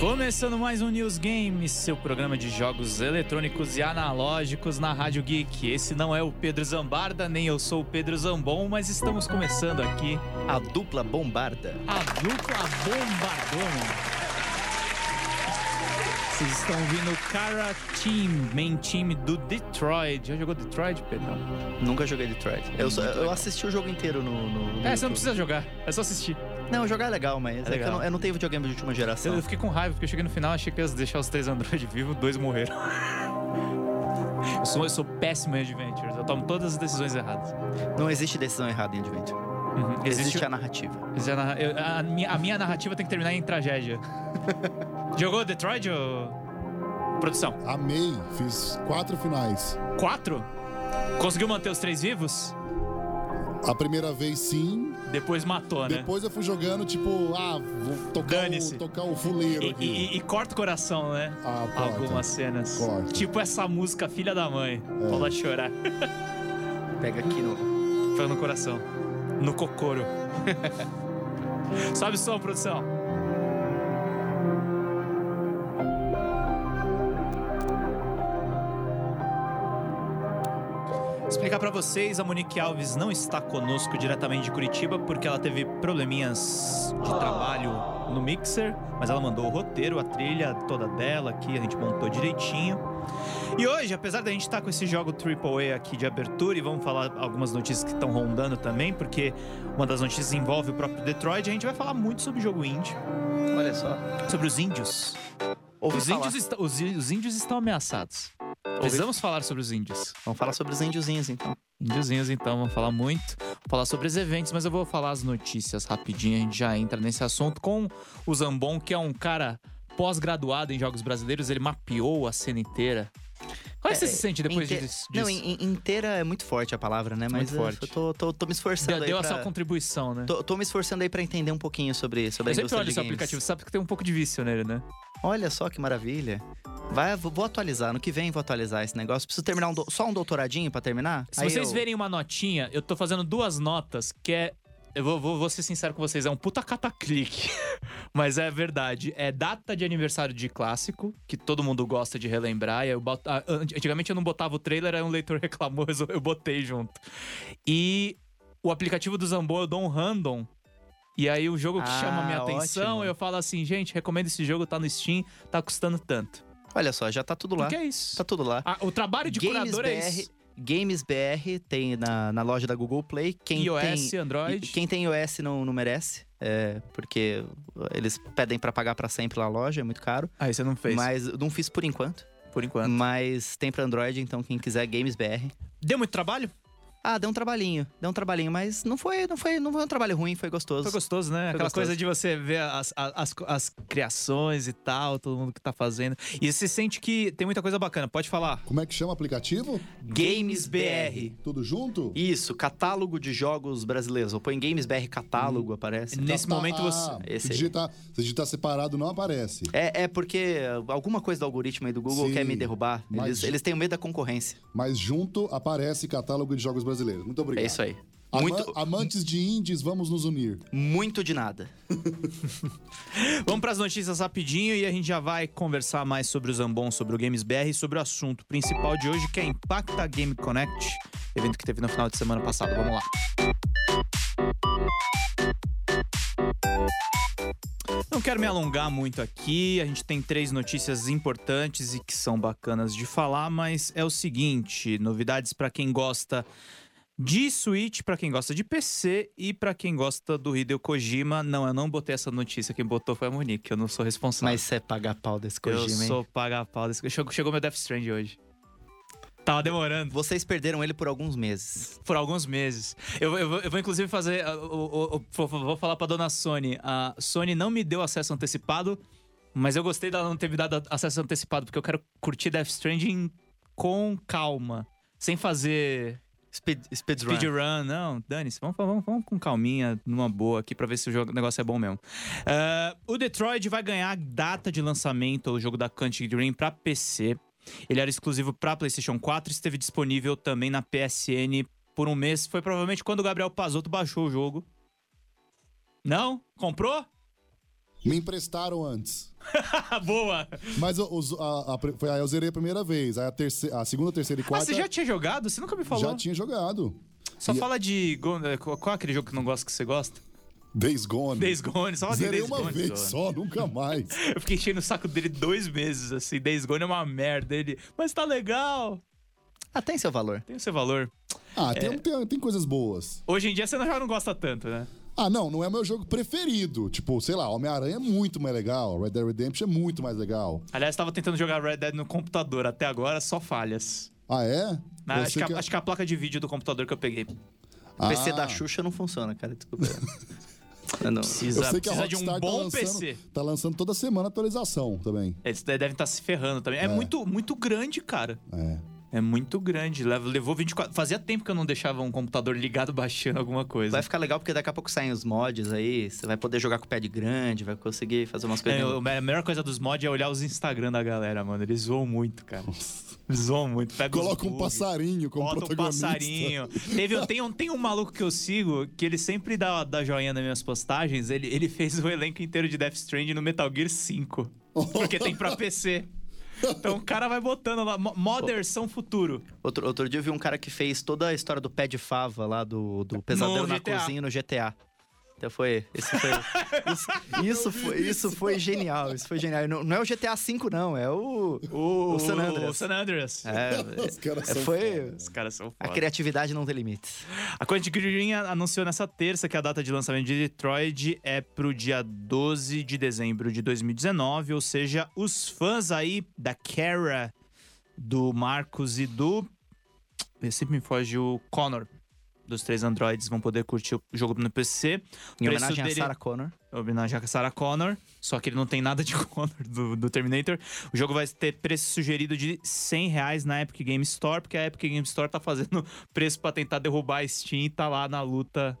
Começando mais um News Games, seu programa de jogos eletrônicos e analógicos na Rádio Geek. Esse não é o Pedro Zambarda, nem eu sou o Pedro Zambon, mas estamos começando aqui A dupla bombarda. a dupla bombardona. Vocês estão ouvindo o Cara Team, main team do Detroit. Já jogou Detroit, Pedro? Nunca joguei Detroit. Eu, só- eu assisti o jogo inteiro no. no- no É, você não precisa jogar, é só assistir. Não, jogar é legal, mas é que legal. eu, não, eu não tenho videogame de última geração. Eu, eu fiquei com raiva, porque eu cheguei no final achei que ia deixar os três Android vivos, dois morreram. Eu sou, eu sou péssimo em Adventures, eu tomo todas as decisões erradas. Não existe decisão errada em Adventure. Uhum. Existe, a narrativa. existe a, narra- a minha, a minha narrativa tem que terminar em tragédia. Jogou Detroit ou... Produção? Amei, fiz quatro finais. Quatro? Conseguiu manter os três vivos? A primeira vez sim, Depois matou, né? depois eu fui jogando, tipo, ah, vou tocar, o, tocar o fuleiro E, aqui. e- e corta o coração, né? Ah, corta. Algumas cenas. Corta. Tipo essa música Filha da Mãe. Pode chorar. Pega aqui no. Foi no coração. No cocoro. Sobe o som, produção. Explicar pra vocês, a Monique Alves não está conosco diretamente de Curitiba porque ela teve probleminhas de trabalho no mixer, mas ela mandou o roteiro, a trilha toda dela aqui, a gente montou direitinho. E hoje, apesar da gente estar com esse jogo AAA aqui de abertura, e vamos falar algumas notícias que estão rondando também, porque uma das notícias envolve o próprio Detroit, a gente vai falar muito sobre o jogo indie, Olha só. sobre os índios. Ouvi Os índios, está- os, os índios estão ameaçados. Precisamos falar sobre os índios. Vamos falar sobre os índiozinhos, então. Índiozinhos, então, vamos falar muito. Vou falar sobre os eventos, mas eu vou falar as notícias rapidinho. A gente já entra nesse assunto com o Zambon, que é um cara pós-graduado em jogos brasileiros. Ele mapeou a cena inteira. Como é que você É, se sente depois inte- disso? Não, in- in- inteira é muito forte a palavra, né? Mas Muito forte. eu tô, tô, tô me esforçando Deu, aí deu a pra... sua contribuição, né? Tô, tô me esforçando aí pra entender um pouquinho sobre, sobre Eu a sempre indústria de seu games. aplicativo, você sabe que tem um pouco de vício nele, né? Olha só que maravilha. Vai, vou, atualizar. No que vem vou atualizar esse negócio. Preciso terminar um do- só um doutoradinho pra terminar? Se Aí vocês eu- verem uma notinha, eu tô fazendo duas notas que é. Eu vou, vou, vou ser sincero com vocês, é um puta cataclique. Mas é verdade. É data de aniversário de clássico, que todo mundo gosta de relembrar. E eu boto, ah, antigamente eu não botava o trailer, aí um leitor reclamou, eu botei junto. E o aplicativo do Zambon eu dou um random. E aí o jogo que Ah, chama a minha atenção, ótimo. eu falo assim, gente, recomendo esse jogo, tá no Steam, tá custando tanto. Olha só, já tá tudo lá. O que é isso? Tá tudo lá. Ah, o trabalho de Games curador é BR, isso. Games BR tem na, na loja da Google Play. Quem iOS, tem, Android. Quem tem iOS não, não merece, é, porque eles pedem pra pagar pra sempre lá na loja, é muito caro. Aí você não fez, Mas eu não fiz por enquanto. por enquanto. Mas tem pra Android, então quem quiser Games BR. Deu muito trabalho? Ah, deu um trabalhinho, deu um trabalhinho, mas não foi, não foi, não foi um trabalho ruim, foi gostoso. Foi gostoso, né? Foi Aquela gostoso. coisa de você ver as, as, as criações e tal, todo mundo que tá fazendo. E você sente que tem muita coisa bacana. Pode falar. Como é que chama o aplicativo? Games BR. Tudo junto? Isso, catálogo de jogos brasileiros. Ou põe Games BR catálogo, aparece. Nesse Tá- momento você. ah, Esse se, digitar, se digitar separado, não aparece. É, é porque alguma coisa do algoritmo aí do Google Sim, quer me derrubar. mas- Eles, eles têm medo da concorrência. Mas junto aparece catálogo de jogos brasileiros. Muito obrigado. É isso aí. Ama- Muito, Amantes de indies, vamos nos unir. muito de nada. Vamos pras notícias rapidinho e a gente já vai conversar mais sobre o Zambon, sobre o Games BR e sobre o assunto principal de hoje, que é Impacta Game Connect, evento que teve no final de semana passado. Vamos lá. Não quero me alongar muito aqui, a gente tem três notícias importantes e que são bacanas de falar, mas é o seguinte: novidades para quem gosta de Switch, para quem gosta de PC e para quem gosta do Hideo Kojima. Não, eu não botei essa notícia, quem botou foi a Monique, eu não sou responsável. Mas você é pagar pau desse eu Kojima, hein? sou paga-pau desse. Chegou, chegou meu Death Strand hoje. Tava demorando. Vocês perderam ele por alguns meses. Por alguns meses. Eu, eu, vou- eu vou inclusive fazer. uh, o- o- o- vou, falar pra dona Sony. A Sony não me deu acesso antecipado, mas eu gostei dela não ter me dado acesso antecipado, porque eu quero curtir Death Stranding com calma. Sem fazer Speed, speedrun. speedrun, não, dane-se. Vamos, vamos, vamos com calminha, numa boa aqui, pra ver se o, jogo, o negócio é bom mesmo. Ah, o Detroit vai ganhar data de lançamento, o jogo da Quantic Dream, pra PC. Ele era exclusivo pra PlayStation 4 e esteve disponível também na PSN por um mês. Foi provavelmente quando o Gabriel Pazotto baixou o jogo. Não? Comprou? Me emprestaram antes. Boa! Mas os- a- a foi, aí eu zerei a primeira vez. Aí a, terceira, a segunda, terceira e Ah, quarta você já tinha jogado? Você nunca me falou. já tinha jogado. Só E- fala de. Qual qual é aquele jogo que não gosta que você gosta? Days Gone. Days Gone, só Zerei Days uma Gone. vez só. só, nunca mais. Eu fiquei enchendo o saco dele dois meses, assim. Days Gone é uma merda. Ele, mas tá legal. Ah, tem seu valor. Tem o seu valor. Ah, É. tem, tem, tem coisas boas. Hoje em dia você não- já não gosta tanto, né? Ah, não, não é meu jogo preferido. Tipo, sei lá, Homem-Aranha é muito mais legal. Red Dead Redemption é muito mais legal. Aliás, tava tentando jogar Red Dead no computador. Até agora, só falhas. Ah, é? Ah, Eu acho, que a, acho que a placa de vídeo do computador que eu peguei. O PC Ah, da Xuxa não funciona, cara. Desculpa. Eu não- Precisa, Eu sei que a precisa de um tá bom lançando, PC. tá lançando toda semana atualização também. Eles devem estar se ferrando também. É, muito, muito grande, cara. É. É muito grande. Levou 24. Fazia tempo que eu não deixava um computador ligado baixando alguma coisa. Vai ficar legal porque daqui a pouco saem os mods aí. Você vai poder jogar com o pad grande, vai conseguir fazer umas coisas. É, o- a melhor coisa dos mods é olhar os Instagram da galera, mano. Eles zoam muito, cara. Zoam muito. Pega os Coloca um passarinho como Bota um protagonista. passarinho. Teve, tem, um, tem um maluco que eu sigo que ele sempre dá, dá joinha nas minhas postagens. Ele, ele fez o elenco inteiro de Death Stranding no Metal Gear 5. Porque tem pra PC. Então o cara vai botando lá. mo- Modders são futuro. Outro, outro dia eu vi um cara que fez toda a história do pé de fava lá, do, do pesadelo na cozinha no GTA. Então foi. Esse foi isso, isso foi, isso foi genial. Isso foi genial. Não, não é o GTA V, não, é o. O, O San Andreas. o San Andreas. É, Os caras é, são foi. foda. Os caras são A foda. criatividade não tem limites. A Quantic Dream anunciou nessa terça que a data de lançamento de Detroit é pro dia 12 de dezembro de 2019, ou seja, os fãs aí da Kara, do Marcos e do. Eu sempre me foge o Connor. Dos três androids vão poder curtir o jogo no PC. Em homenagem dele- a Sarah Connor. homenagem a Sarah Connor, só que ele não tem nada de Connor do, do Terminator. O jogo vai ter preço sugerido de 100 reais na Epic Game Store, porque a Epic Game Store tá fazendo preço pra tentar derrubar a Steam e tá lá na luta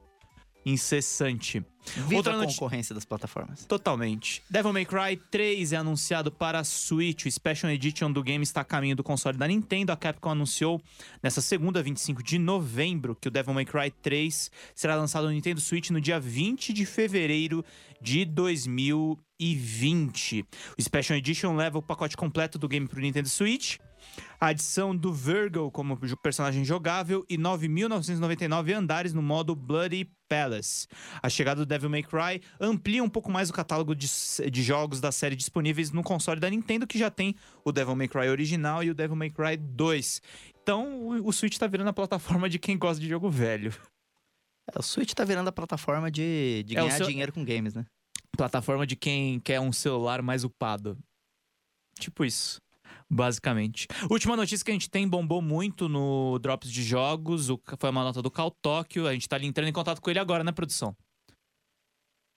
incessante. Viva Outra a concorrência das plataformas. Totalmente. Devil May Cry 3 é anunciado para a Switch. O Special Edition do game está a caminho do console da Nintendo. A Capcom anunciou nessa segunda, 25 de novembro, que o Devil May Cry 3 será lançado no Nintendo Switch no dia 20 de fevereiro de 2020. O Special Edition leva o pacote completo do game para o Nintendo Switch. A adição do Virgil como personagem jogável e 9.999 andares no modo Bloody Palace. A chegada do Devil May Cry amplia um pouco mais o catálogo de, de jogos da série disponíveis no console da Nintendo, que já tem o Devil May Cry original e o Devil May Cry 2. Então, o, o Switch tá virando a plataforma de quem gosta de jogo velho. É, o Switch tá virando a plataforma de, de É, ganhar seu- dinheiro com games, né? Plataforma de quem quer um celular mais upado. Tipo isso. Basicamente. Última notícia que a gente tem bombou muito no Drops de Jogos. o- foi uma nota do Cal Tóquio. A gente tá ali entrando em contato com ele agora, né, produção?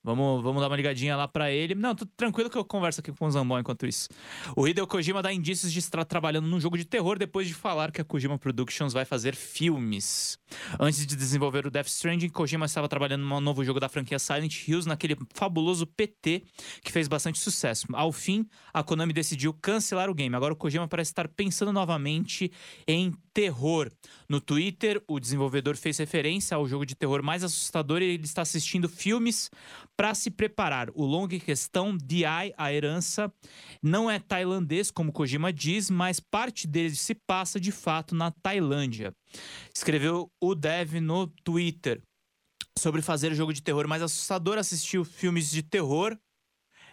Vamos, vamos dar uma ligadinha lá pra ele. Não, tô tranquilo que eu converso aqui com o Zambon enquanto isso. O Hideo Kojima dá indícios de estar trabalhando num jogo de terror depois de falar que a Kojima Productions vai fazer filmes. Antes de desenvolver o Death Stranding, Kojima estava trabalhando num novo jogo da franquia Silent Hills, naquele fabuloso PT que fez bastante sucesso. Ao fim, a Konami decidiu cancelar o game. Agora o Kojima parece estar pensando novamente em terror. No Twitter, o desenvolvedor fez referência ao jogo de terror mais assustador e ele está assistindo filmes para se preparar. O longa em questão, DI, a herança, não é tailandês, como Kojima diz, mas parte dele se passa de fato na Tailândia. Escreveu o Dev no Twitter sobre fazer jogo de terror mais assustador, assistiu filmes de terror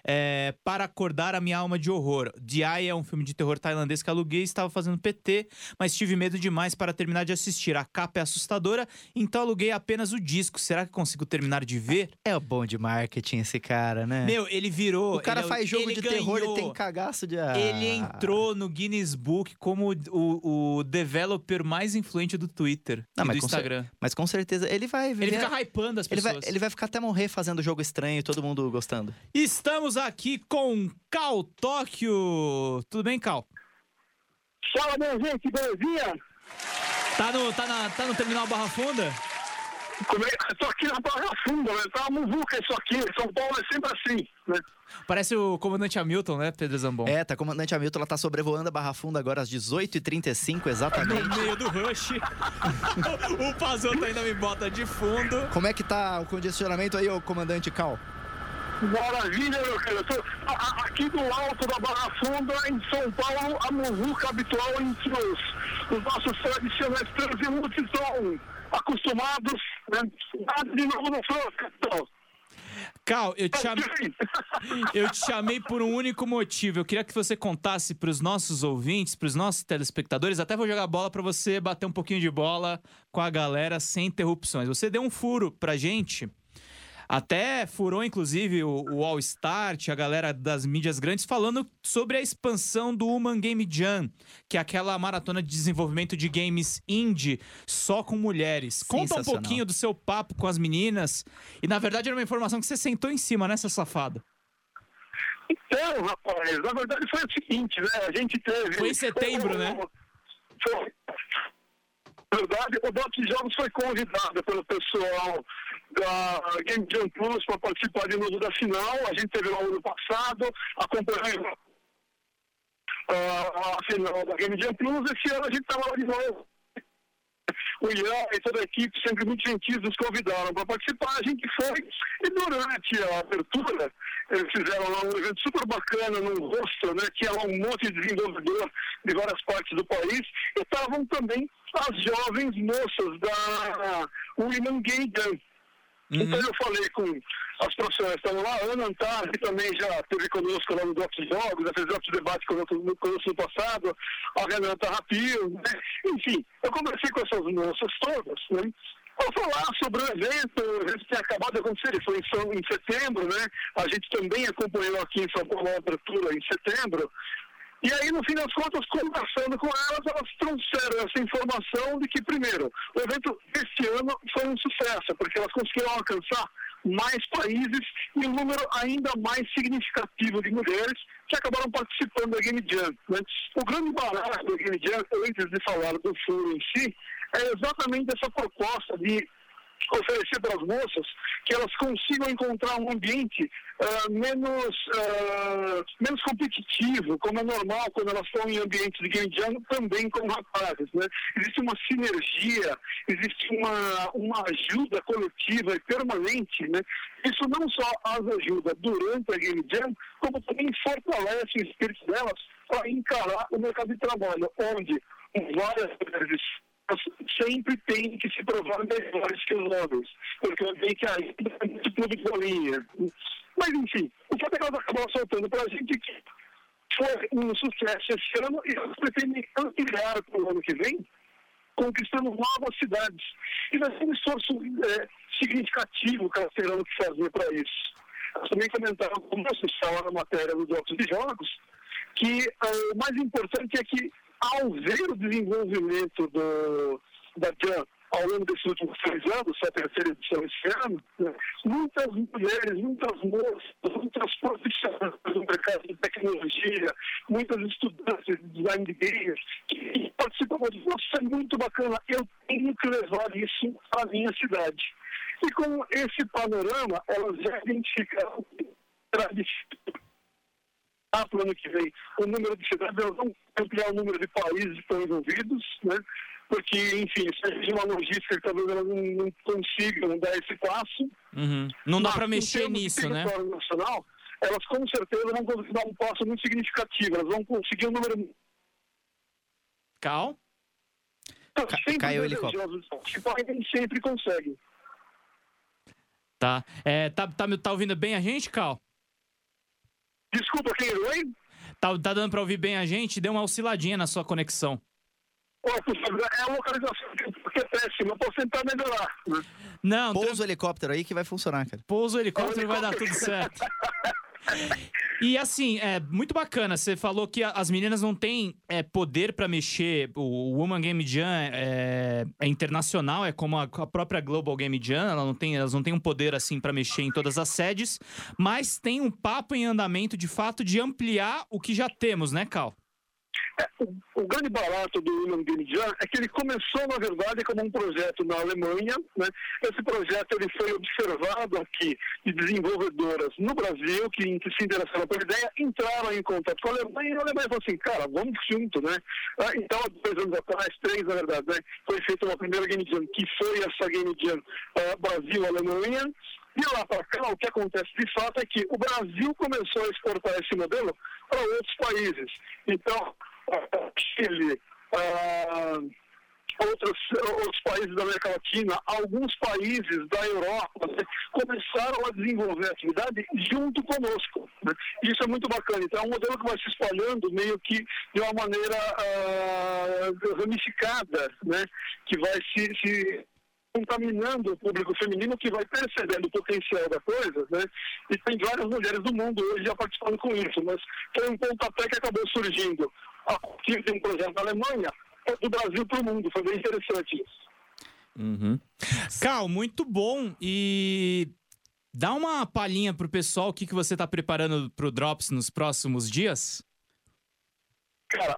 é, para acordar a minha alma de horror. D.I. é um filme de terror tailandês que aluguei, estava fazendo PT, mas tive medo demais para terminar de assistir. A capa é assustadora, então aluguei apenas o disco. Será que consigo terminar de ver? É o bom de marketing esse cara, né? Meu, ele virou. o cara ele é faz jogo ele de terror e ganhou. tem cagaço de. Ah. Ele entrou no Guinness Book como o, o developer mais influente do Twitter Não, e mas do cer- Instagram. Mas com certeza ele vai viver. Ele fica hypando as ele pessoas. vai, ele vai ficar até morrer fazendo jogo estranho e todo mundo gostando. Estamos aqui com Cal Tóquio. Tudo bem, Cal? Fala, minha gente, belezinha? Tá no, tá na, tá no terminal Barra Funda? Como é? Tô aqui na Barra Funda, né? Tá uma muvuca isso aqui. São Paulo é sempre assim, né? Parece o comandante Hamilton, né, Pedro Zambon? É, tá, comandante Hamilton, ela tá sobrevoando a Barra Funda agora às 18h35 exatamente. No meio do rush. o Pazoto ainda me bota de fundo. Como é que tá o congestionamento aí, ô comandante Cal? Maravilha, meu querido. Aqui do alto da Barra Funda, em São Paulo, a muvuca habitual entre os, os nossos tradicionais transeuntes estão acostumados, né? Nada de novo no front, então. Cal, eu te, cham... eu te chamei por um único motivo. Eu queria que você contasse para os nossos ouvintes, para os nossos telespectadores. Até vou jogar bola para você bater um pouquinho de bola com a galera sem interrupções. Você deu um furo pra gente. Até furou, inclusive, o, o All Start, a galera das mídias grandes, falando sobre a expansão do Human Game Jam, que é aquela maratona de desenvolvimento de games indie só com mulheres. Conta um pouquinho do seu papo com as meninas. E na verdade era uma informação que você sentou em cima, né, seu safado? Então, rapaz, na verdade foi o seguinte, né? A gente teve. Foi em setembro, né? Foi. Verdade, o Doc Jogos foi convidado pelo pessoal da Game Jam Plus para participar de novo da final. A gente teve lá no ano passado, acompanhando ah, a final da Game Jam Plus. Esse ano a gente estava lá de novo. O Ian e toda a equipe, sempre muito gentis, nos convidaram para participar. A gente foi. E durante a abertura, eles fizeram lá um evento super bacana num rosto, né? Tinha lá um monte de desenvolvedor de várias partes do país. E estavam também as jovens moças da Women Gay Jam. Então eu falei com as profissionais que estavam lá, a Ana Antar, que também já esteve conosco lá no Drops Jogos, já fez Drops Debate conosco, no passado, a Renata Rapio, né? enfim, eu conversei com essas moças todas, né? Vou falar sobre o evento, o evento tinha acabado de acontecer, ele foi em, em setembro, né? A gente também acompanhou aqui em São Paulo a abertura em setembro. E aí, no fim das contas, conversando com elas, elas trouxeram essa informação de que, primeiro, o evento deste ano foi um sucesso, porque elas conseguiram alcançar mais países e um número ainda mais significativo de mulheres que acabaram participando da Game Jam. né? O grande barato da Game Jam, antes de falar do furo em si, é exatamente essa proposta de oferecer para as moças que elas consigam encontrar um ambiente ah, menos, ah, menos competitivo, como é normal quando elas estão em ambientes de game jam, também com rapazes. Né? Existe uma sinergia, existe uma, uma ajuda coletiva e permanente. Né? Isso não só as ajuda durante a game jam, como também fortalece o espírito delas para encarar o mercado de trabalho, onde várias vezes sempre tem que se provar melhores que os homens, porque eu vejo que ainda é muito clube de bolinha. Mas, enfim, o fato é que elas acabaram soltando para a gente que foi um sucesso esse ano e elas pretendem ampliar para o ano que vem, conquistando novas cidades. E vai ser um esforço é, significativo que elas terão que fazer para isso. Elas também comentaram, como vocês falaram na matéria dos jogos de jogos, que ah, o mais importante é que, ao ver o desenvolvimento do, da ao longo desses últimos três anos, só a terceira edição esse ano, né, muitas mulheres, muitas moças, muitas profissionais do mercado de tecnologia, muitas estudantes de design de games, que participavam de nossa, é muito bacana, eu tenho que levar isso a minha cidade. E com esse panorama, elas já identificaram que será difícil para o ano que vem o número de cidades, elas vão ampliar o número de países que estão envolvidos, né? porque, enfim, isso exige uma logística que talvez elas não, não consigam dar esse passo. Uhum. Não dá em mexer nisso, né? nacional, elas com certeza vão conseguir dar um passo muito significativo, elas vão conseguir um número Cal? sempre caiu o grandioso. Tipo, sempre consegue. Tá. É, tá, tá, tá ouvindo bem a gente, Cal? Desculpa, quem oi? Tá, tá dando pra ouvir bem a gente? Deu uma osciladinha na sua conexão. É a localização que é péssima, eu posso tentar melhorar. né? Não, Pousa o helicóptero aí que vai funcionar, cara. pousa o helicóptero e vai dar tudo certo. E assim, é muito bacana. Você falou que a- as meninas não têm é, poder pra mexer. O Woman Game Jam é, é internacional, é como a, a própria Global Game Jam. Ela não tem, elas não têm um poder assim pra mexer em todas as sedes, mas tem um papo em andamento de fato de ampliar o que já temos, né, Cal? O, o grande barato do Game Jam é que ele começou, na verdade, como um projeto na Alemanha. Né? Esse projeto ele foi observado aqui de desenvolvedoras no Brasil que, que se interessaram pela ideia, entraram em contato com a Alemanha e a Alemanha falou assim, cara, vamos junto, né? Ah, Então, dois anos atrás, três na verdade, né? foi feita uma primeira Game Jam, que foi essa Game Jam ah, Brasil-Alemanha. De lá para cá, o que acontece de fato é que o Brasil começou a exportar esse modelo para outros países. Então, Chile, ah, outros, outros países da América Latina, alguns países da Europa né, começaram a desenvolver atividade junto conosco. Né? Isso é muito bacana. Então, é um modelo que vai se espalhando meio que de uma maneira uh, ramificada, né? que vai se, se contaminando o público feminino que vai percebendo o potencial da coisa, né? E tem várias mulheres do mundo hoje já participando com isso, mas foi um pontapé que acabou surgindo a partir de um projeto da Alemanha, do Brasil para o mundo. Foi bem interessante isso. Uhum. Cal, muito bom. E dá uma palhinha pro pessoal o que, que você está preparando pro Drops nos próximos dias? Cara,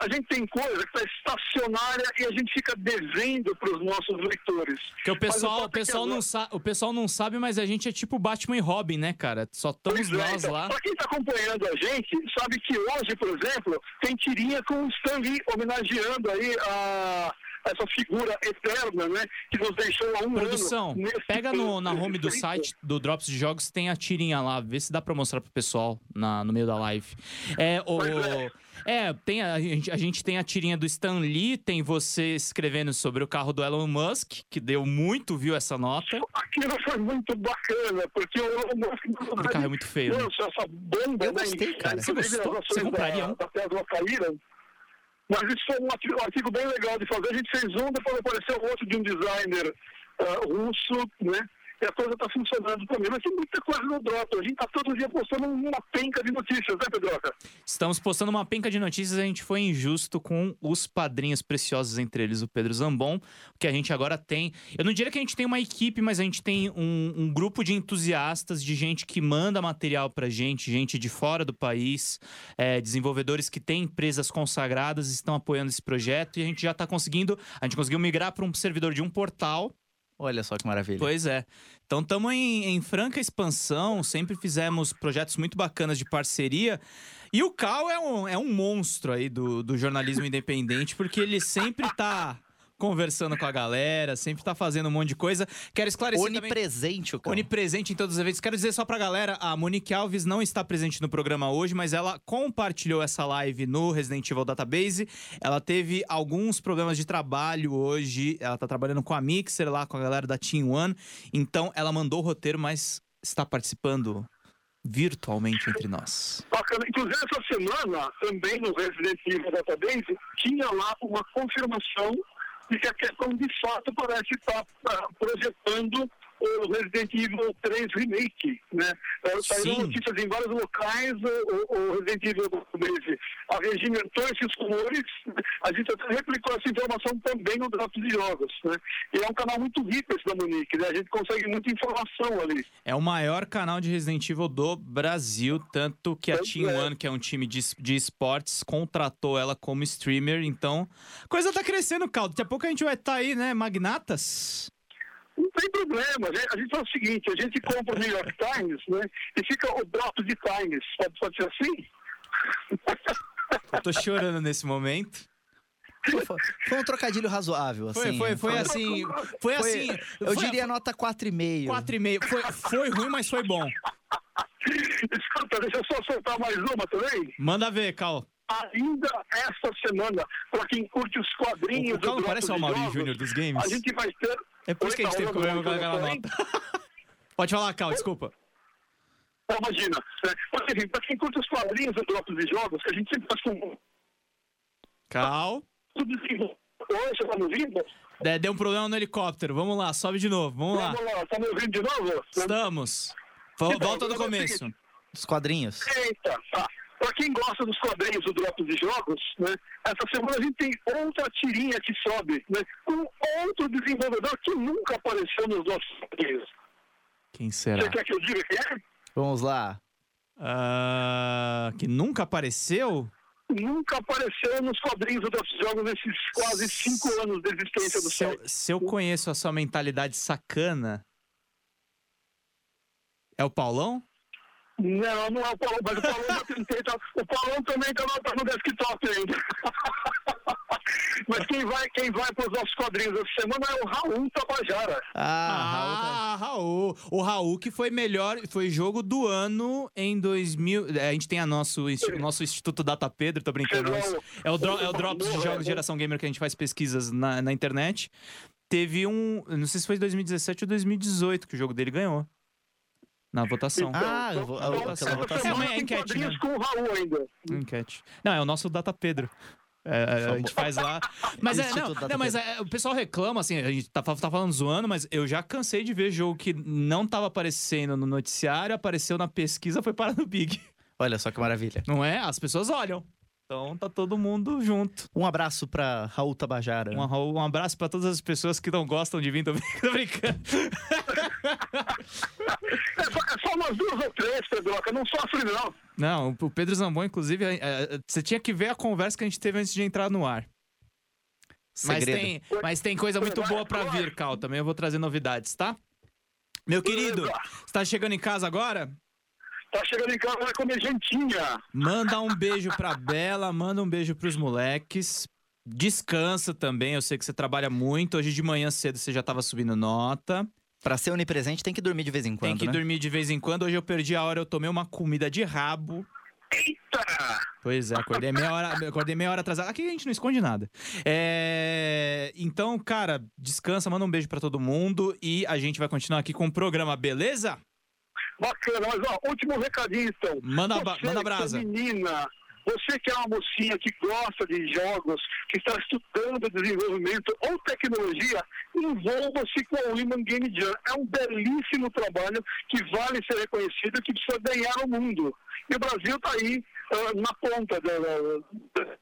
a, gente tem coisa que está estacionária e a gente fica devendo para os nossos leitores. Que o pessoal, o pessoal, não sa o pessoal não sabe, mas a gente é tipo Batman e Robin, né, cara? Só estamos é, nós então, lá. Pra quem está acompanhando a gente, sabe que hoje, por exemplo, tem tirinha com o Stan Lee homenageando aí a essa figura eterna, né, que nos deixou há um Produção, ano. pega no, na home do site do Drops de Jogos, tem a tirinha lá, vê se dá para mostrar pro pessoal na, no meio da live. É, o... É. Tem a, a, gente, a gente tem a tirinha do Stan Lee, tem você escrevendo sobre o carro do Elon Musk, que deu muito, viu, essa nota. Aquilo foi muito bacana, porque o Elon Musk... O carro é muito feio. Né? essa bomba, Eu gostei, né? cara. Você gostou? Você compraria um? Da, da caíram. Mas isso foi um artigo, um artigo, bem legal de fazer. A gente fez um, depois apareceu outro de um designer uh, russo, né? E a coisa está funcionando também. Mas tem muita coisa no Drop. A gente está todo dia postando uma penca de notícias, né, Pedroca? Estamos postando uma penca de notícias. A gente foi injusto com os padrinhos preciosos, entre eles o Pedro Zambon, que a gente agora tem. Eu não diria que a gente tem uma equipe, mas a gente tem um, um grupo de entusiastas, de gente que manda material pra gente, gente de fora do país, é, desenvolvedores que têm empresas consagradas, estão apoiando esse projeto e a gente já está conseguindo. A gente conseguiu migrar para um servidor de um portal Olha só que maravilha. Pois é. Então estamos em, em, franca expansão, sempre fizemos projetos muito bacanas de parceria. E o Cal é um, é um monstro aí do, do jornalismo independente, porque ele sempre está conversando com a galera, sempre tá fazendo um monte de coisa. Quero esclarecer Onipresente, também... o cara. Onipresente em todos os eventos. Quero dizer só pra galera, a Monique Alves não está presente no programa hoje, mas ela compartilhou essa live no Resident Evil Database. Ela teve alguns problemas de trabalho hoje. Ela tá trabalhando com a Mixer lá, com a galera da Team One. Então, ela mandou o roteiro, mas está participando virtualmente entre nós. Bacana. Inclusive, essa semana, também no Resident Evil Database, tinha lá uma confirmação e que a questão de fato parece estar tá projetando o Resident Evil 3 Remake, né? É, saíram notícias em vários locais, o, o Resident Evil 3 arregimentou esses rumores, a gente até replicou essa informação também no Drops de Jogos, né? E é um canal muito rico esse da Monique, né? A gente consegue muita informação ali. É o maior canal de Resident Evil do Brasil, tanto que a Pois Team é. One, que é um time de, de esportes, contratou ela como streamer, então... Coisa tá crescendo, Caldo. Daqui a pouco a gente vai estar aí, né, magnatas? Não tem problema, a gente, a gente faz o seguinte, a gente compra o New York Times, né? E fica o Drops de Times, pode, pode ser assim? Eu tô chorando nesse momento. Foi, foi um trocadilho razoável, Foi, assim. foi, foi assim. Foi assim. Eu foi- diria nota 4,5. 4,5. Foi, foi ruim, mas foi bom. Escuta, deixa eu só soltar mais uma também. Manda ver, Cal. Ainda esta semana, para quem curte os quadrinhos... O- o Cal não do parece o Jogos, Júnior dos games? A gente vai ter... É por isso que a gente teve problema com aquela nota. Pode falar, Cal, desculpa. Então, imagina, né? Mas, enfim, para quem curte os quadrinhos do Drops de Jogos, que a gente sempre faz com Cal. tudo desenvolvido. Oi, você tá me ouvindo? É, deu um problema no helicóptero. Vamos lá, sobe de novo. Vamos lá. Vamos lá, tá me ouvindo de novo? Estamos. Então, Volta do começo. Os quadrinhos. Eita, tá. Pra quem gosta dos quadrinhos do Drops de Jogos, né? Essa semana a gente tem outra tirinha que sobe, né? Com outro desenvolvedor que nunca apareceu nos nossos quadrinhos. Quem será? Você quer que eu diga quem é? Vamos lá. Ah, que nunca apareceu? Nunca apareceu nos quadrinhos do Drops de Jogos nesses quase cinco anos de existência do site. se eu conheço a sua mentalidade sacana. É o Paulão? Não, não é o Paulão, mas o Paulão tentei, tá, o Paulão também tá no, tá no desktop ainda. mas Mas quem vai, quem vai para os nossos quadrinhos essa semana é o Raul Tabajara. Ah, Raul tá- Ah, Raul. O Raul que foi melhor, foi jogo do ano em 2000. é, A gente tem a nosso, o nosso Instituto Data Pedro, tô brincando. É o, dro- é o Drops de Boa, Jogos é. Geração Gamer que a gente faz pesquisas na, na internet. Teve um. Não sei se foi 2017 ou 2018 que o jogo dele ganhou. Na votação. Ah, eu vou- então, aquela essa votação. semana É uma enquete, né? com o Raul ainda. Enquete. Não, é o nosso Data Pedro. É, a gente faz lá. Mas, é, não, não, mas é, o pessoal reclama, assim, a gente tá, tá falando zoando, mas eu já cansei de ver jogo que não tava aparecendo no noticiário, apareceu na pesquisa, foi parar no Big. Olha só que maravilha. Não é? As pessoas olham. Então tá todo mundo junto. Um abraço pra Raul Tabajara. Um, um abraço pra todas as pessoas que não gostam de vir, tô brincando. É só, é só umas duas ou três, Pedroca, não sofre não. Não, o Pedro Zambon, inclusive, é, é, você tinha que ver a conversa que a gente teve antes de entrar no ar. Mas Segredo. tem, mas tem coisa muito boa pra vir, Cal. Também eu vou trazer novidades, tá? Meu querido, você tá chegando em casa agora? Tá chegando em casa, vai comer jantinha. Manda um beijo pra Bela, manda um beijo pros moleques. Descansa também, eu sei que você trabalha muito. Hoje de manhã cedo você já tava subindo nota. Pra ser onipresente, tem que dormir de vez em quando, Tem que né? dormir de vez em quando. Hoje eu perdi a hora, eu tomei uma comida de rabo. Eita! Pois é, acordei meia hora, acordei meia hora atrasada. Aqui a gente não esconde nada. É, Então, cara, descansa, manda um beijo pra todo mundo e a gente vai continuar aqui com o programa, beleza? Bacana, mas ó, último recadinho então. Manda, ba- Você manda brasa. menina, você que é uma mocinha que gosta de jogos, que está estudando desenvolvimento ou tecnologia, envolva-se com o Women Game Jam. É um belíssimo trabalho que vale ser reconhecido que precisa ganhar o mundo. E o Brasil está aí ah, na ponta da, da-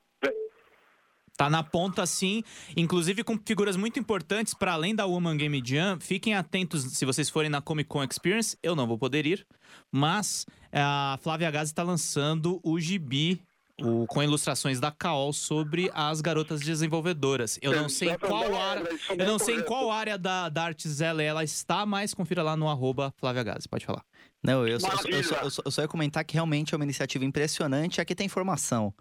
Tá na ponta sim, inclusive com figuras muito importantes para além da Woman Game Jam. Fiquem atentos se vocês forem na Comic Con Experience. Eu não vou poder ir, mas a Flávia Gazi está lançando o gibi o- com ilustrações da Caol sobre as garotas desenvolvedoras. Eu não sei em qual Exatamente, área, eu não sei em qual corretas. área da, da Artes ela, ela está, mas confira lá no arroba Flávia Gazi. Pode falar. Não, eu só, eu, só, Maravilha. eu, só, eu só- eu só ia comentar que realmente é uma iniciativa impressionante. Aqui tem informação.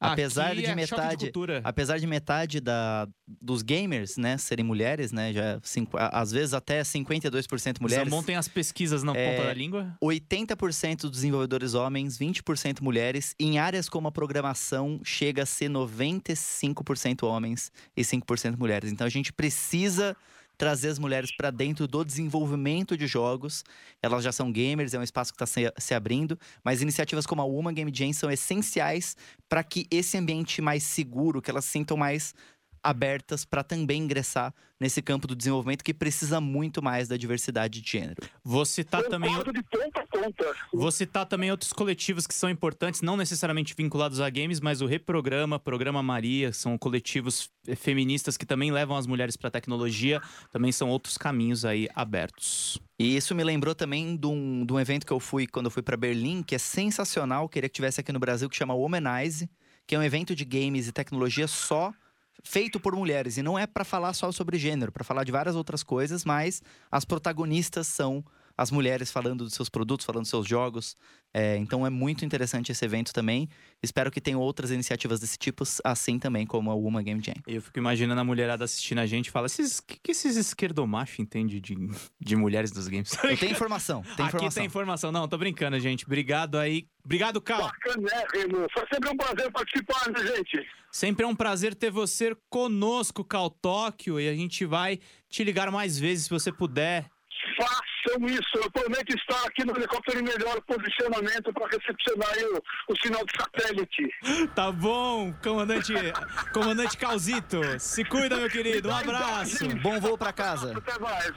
Apesar Aqui de é metade. cultura. Apesar de metade da, dos gamers, né, serem mulheres, né, já cinco, a- às vezes até 52% mulheres. Zambon tem as pesquisas na É, ponta da língua. 80% dos desenvolvedores homens, 20% mulheres. Em áreas como a programação, chega a ser 95% homens e 5% mulheres. Então a gente precisa trazer as mulheres para dentro do desenvolvimento de jogos. Elas já são gamers, é um espaço que está se, se abrindo, mas iniciativas como a Woman Game Jam são essenciais para que esse ambiente mais seguro, que elas se sintam mais abertas para também ingressar nesse campo do desenvolvimento que precisa muito mais da diversidade de gênero. Vou citar também de ponta a ponta. Vou citar também outros coletivos que são importantes, não necessariamente vinculados a games, mas o Reprograma, Programa Maria, são coletivos eh, feministas que também levam as mulheres para a tecnologia, também são outros caminhos aí abertos. E isso me lembrou também de um, de um evento que eu fui quando eu fui para Berlim, que é sensacional, queria que tivesse aqui no Brasil, que chama Womanize, que é um evento de games e tecnologia só feito por mulheres. E não é para falar só sobre gênero, para falar de várias outras coisas, mas as protagonistas são as mulheres falando dos seus produtos, falando dos seus jogos. É, então é muito interessante esse evento também. Espero que tenham outras iniciativas desse tipo, assim também como a Woman Game Jam. Eu fico imaginando a mulherada assistindo a gente e fala: "Esses- o que, que esses esquerdomachos entendem de, de mulheres dos games? Eu tenho informação, tem Aqui informação. tem informação. Não, tô brincando, gente. Obrigado aí. Obrigado, Cal. Bacanérrimo. Foi sempre um prazer participar, né, gente? Sempre é um prazer ter você conosco, Cal Tóquio, e a gente vai te ligar mais vezes se você puder. Façam isso. Eu prometo estar aqui no helicóptero em melhor posicionamento para recepcionar aí o, o sinal de satélite. Tá bom, comandante, comandante Calzito. Se cuida, meu querido. Um abraço. Bom voo para casa. Até mais.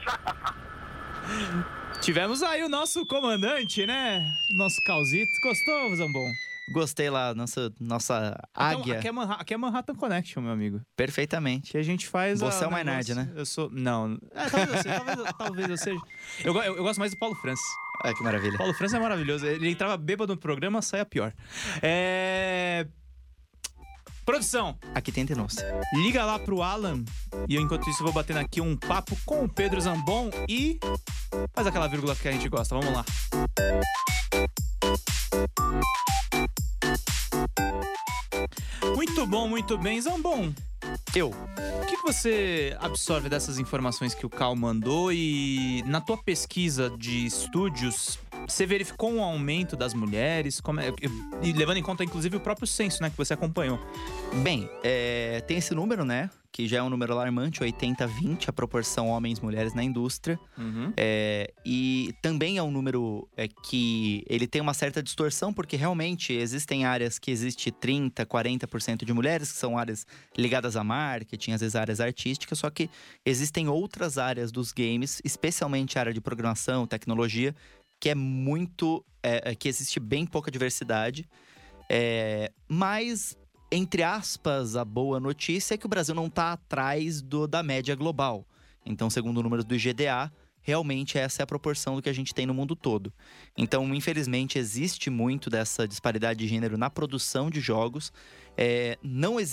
Tivemos aí o nosso comandante, né? Nosso Calzito. Gostou, Zambon? Gostei lá, nossa, nossa Então, águia. aqui, é Manha- aqui é Manhattan Connection, meu amigo. Perfeitamente. Que a gente faz. Você a- é o Maynard, né? Eu sou. Não. É, talvez eu seja. talvez, talvez eu seja. Eu, eu, eu gosto mais do Paulo Francis. Ah, que maravilha. Paulo Francis é maravilhoso. Ele entrava bêbado no programa, saia pior. É. Produção, Aqui tem denúncia. liga lá pro Alan e eu, enquanto isso, vou batendo aqui um papo com o Pedro Zambon e faz aquela vírgula que a gente gosta. Vamos lá. Muito bom, muito bem. Zambon, Eu. O que você absorve dessas informações que o Cal mandou e na tua pesquisa de estúdios, você verificou um aumento das mulheres? Como é- e levando em conta, inclusive, o próprio censo, né, que você acompanhou. Bem, é, tem esse número, né? Que já é um número alarmante, 80-20, a proporção homens-mulheres na indústria. É, e também é um número é, que ele tem uma certa distorção, porque realmente existem áreas que existe 30, 40% de mulheres, que são áreas ligadas a marketing, às vezes áreas artísticas, só que existem outras áreas dos games, especialmente a área de programação, tecnologia, que é muito. é, é, que existe bem pouca diversidade. É, mas, entre aspas, a boa notícia é que o Brasil não está atrás do, da média global. Então, segundo números do IGDA, realmente essa é a proporção do que a gente tem no mundo todo. Então, infelizmente, existe muito dessa disparidade de gênero na produção de jogos. É, não, é,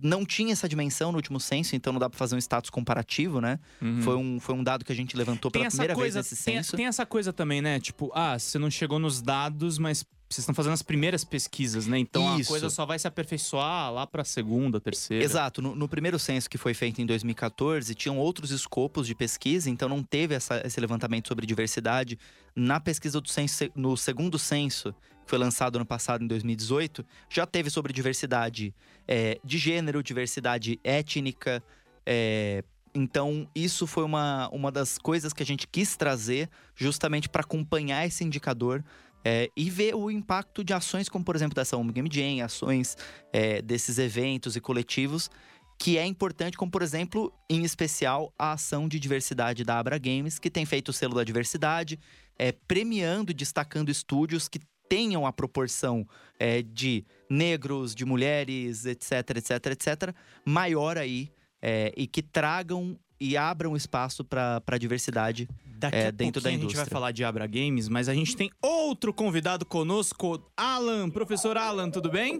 não tinha essa dimensão no último censo, então não dá para fazer um status comparativo, né? Foi, um, foi um dado que a gente levantou Tem pela primeira coisa, vez nesse tem, censo. tem essa coisa também, né? Tipo, ah, você não chegou nos dados, mas vocês estão fazendo as primeiras pesquisas, né? Então Isso. a coisa só vai se aperfeiçoar lá pra segunda, terceira. Exato. No, no primeiro censo que foi feito em 2014, tinham outros escopos de pesquisa, então não teve essa- esse levantamento sobre diversidade. Na pesquisa do censo, no segundo censo, que foi lançado ano passado, em 2018, já teve sobre diversidade é, de gênero, diversidade étnica. é, então, isso foi uma, uma das coisas que a gente quis trazer justamente para acompanhar esse indicador é, e ver o impacto de ações como, por exemplo, dessa Home Game Jam, ações é, desses eventos e coletivos, que é importante, como, por exemplo, em especial, a ação de diversidade da Abra Games, que tem feito o selo da diversidade, é, premiando e destacando estúdios que tenham a proporção é, de negros, de mulheres, etc, etc, etc, maior aí, é, e que tragam e abram espaço para a diversidade Daqui É, a dentro da pouquinho a gente vai indústria. falar de Abra Games, mas a gente tem outro convidado conosco, Alan. Professor Alan, tudo bem?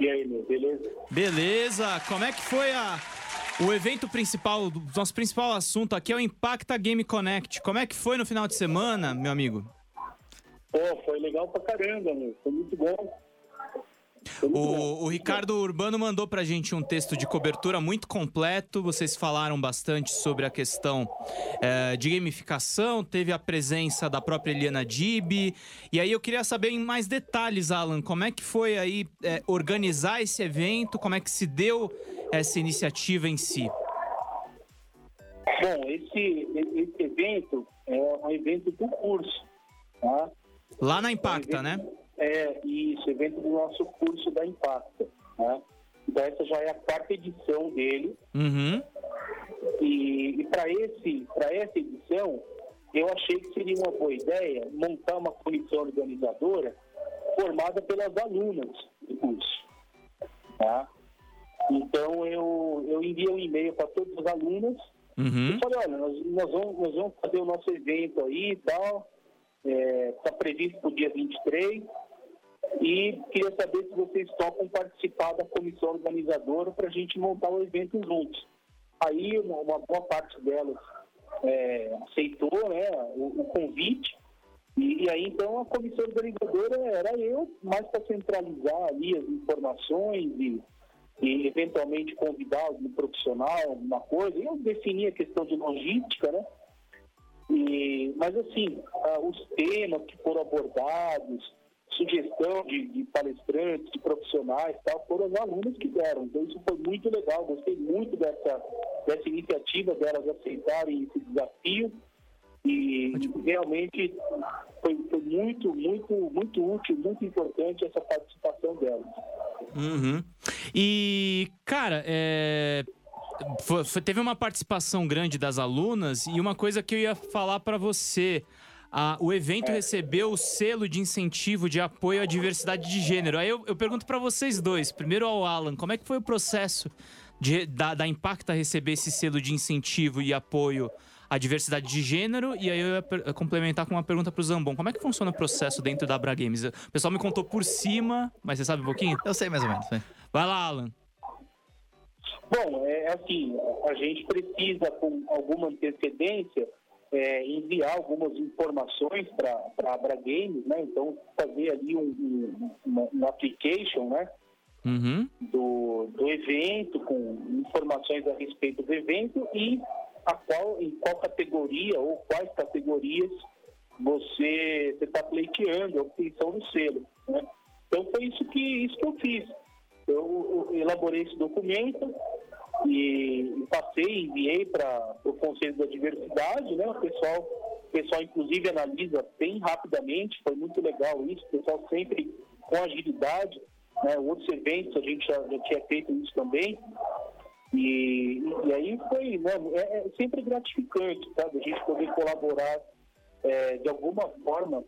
E aí, meu, beleza? Beleza. Como é que foi a, o evento principal, o nosso principal assunto aqui é o Impacta Game Connect. Como é que foi no final de semana, meu amigo? Pô, foi legal pra caramba, meu. Foi muito bom. Bom. O, o Ricardo Urbano mandou pra gente um texto de cobertura muito completo. Vocês falaram bastante sobre a questão eh, de gamificação, teve a presença da própria Eliana Dib. E aí eu queria saber em mais detalhes, Alan, como é que foi aí eh, organizar esse evento, como é que se deu essa iniciativa em si? Bom, esse, esse evento é um evento do curso, tá? Lá na Impacta, né? É, isso, evento do nosso curso da Impacta, né? Então essa já é a quarta edição dele. Uhum. E, e para esse, para essa edição, eu achei que seria uma boa ideia montar uma comissão organizadora formada pelas alunas do curso. Tá? Então eu, eu enviei um e-mail para todas as alunas Uhum. e falei, olha, nós, nós vamos, nós vamos fazer o nosso evento aí e tal. Está previsto para o dia 23. E queria saber se vocês topam participar da comissão organizadora para a gente montar o evento juntos. Aí uma, boa parte delas é, aceitou né, o, o convite. E, e aí então a comissão organizadora era eu, mais para centralizar ali as informações e, e eventualmente convidar algum profissional, alguma coisa. Eu defini a questão de logística, né? E, mas assim, ah, os temas que foram abordados, sugestão de, de palestrantes, de profissionais, tal, foram as alunas que deram. Então isso foi muito legal, gostei muito dessa, dessa iniciativa delas aceitarem esse desafio e realmente foi, foi muito, muito, muito útil, muito importante essa participação delas. Uhum. E, cara, é, foi- foi- teve uma participação grande das alunas e uma coisa que eu ia falar pra você. A- o evento recebeu o selo de incentivo de apoio à diversidade de gênero. Aí eu, eu pergunto pra vocês dois. Primeiro ao Alan, como é que foi o processo de, da, da Impacta receber esse selo de incentivo e apoio à diversidade de gênero? E aí eu ia complementar com uma pergunta pro Zambon. Como é que funciona o processo dentro da Abra Games? O pessoal me contou por cima, mas você sabe um pouquinho? Eu sei mais ou menos. né? Vai lá, Alan. Bom, é assim, a gente precisa, com alguma antecedência, é, enviar algumas informações para a Abra Games, né? Então, fazer ali um, um, um application, né? Uhum. do, do evento, com informações a respeito do evento e a qual, em qual categoria ou quais categorias você está pleiteando a obtenção do selo. Né? Então foi isso que, isso que eu fiz. Eu, eu elaborei esse documento e, passei, enviei para o Conselho da Diversidade, né? O pessoal, pessoal inclusive analisa bem rapidamente, foi muito legal isso, o pessoal sempre com agilidade, né? Outros eventos a gente já, já tinha feito isso também. E, e aí foi, né? É, é sempre gratificante, sabe? A gente poder colaborar é, de alguma forma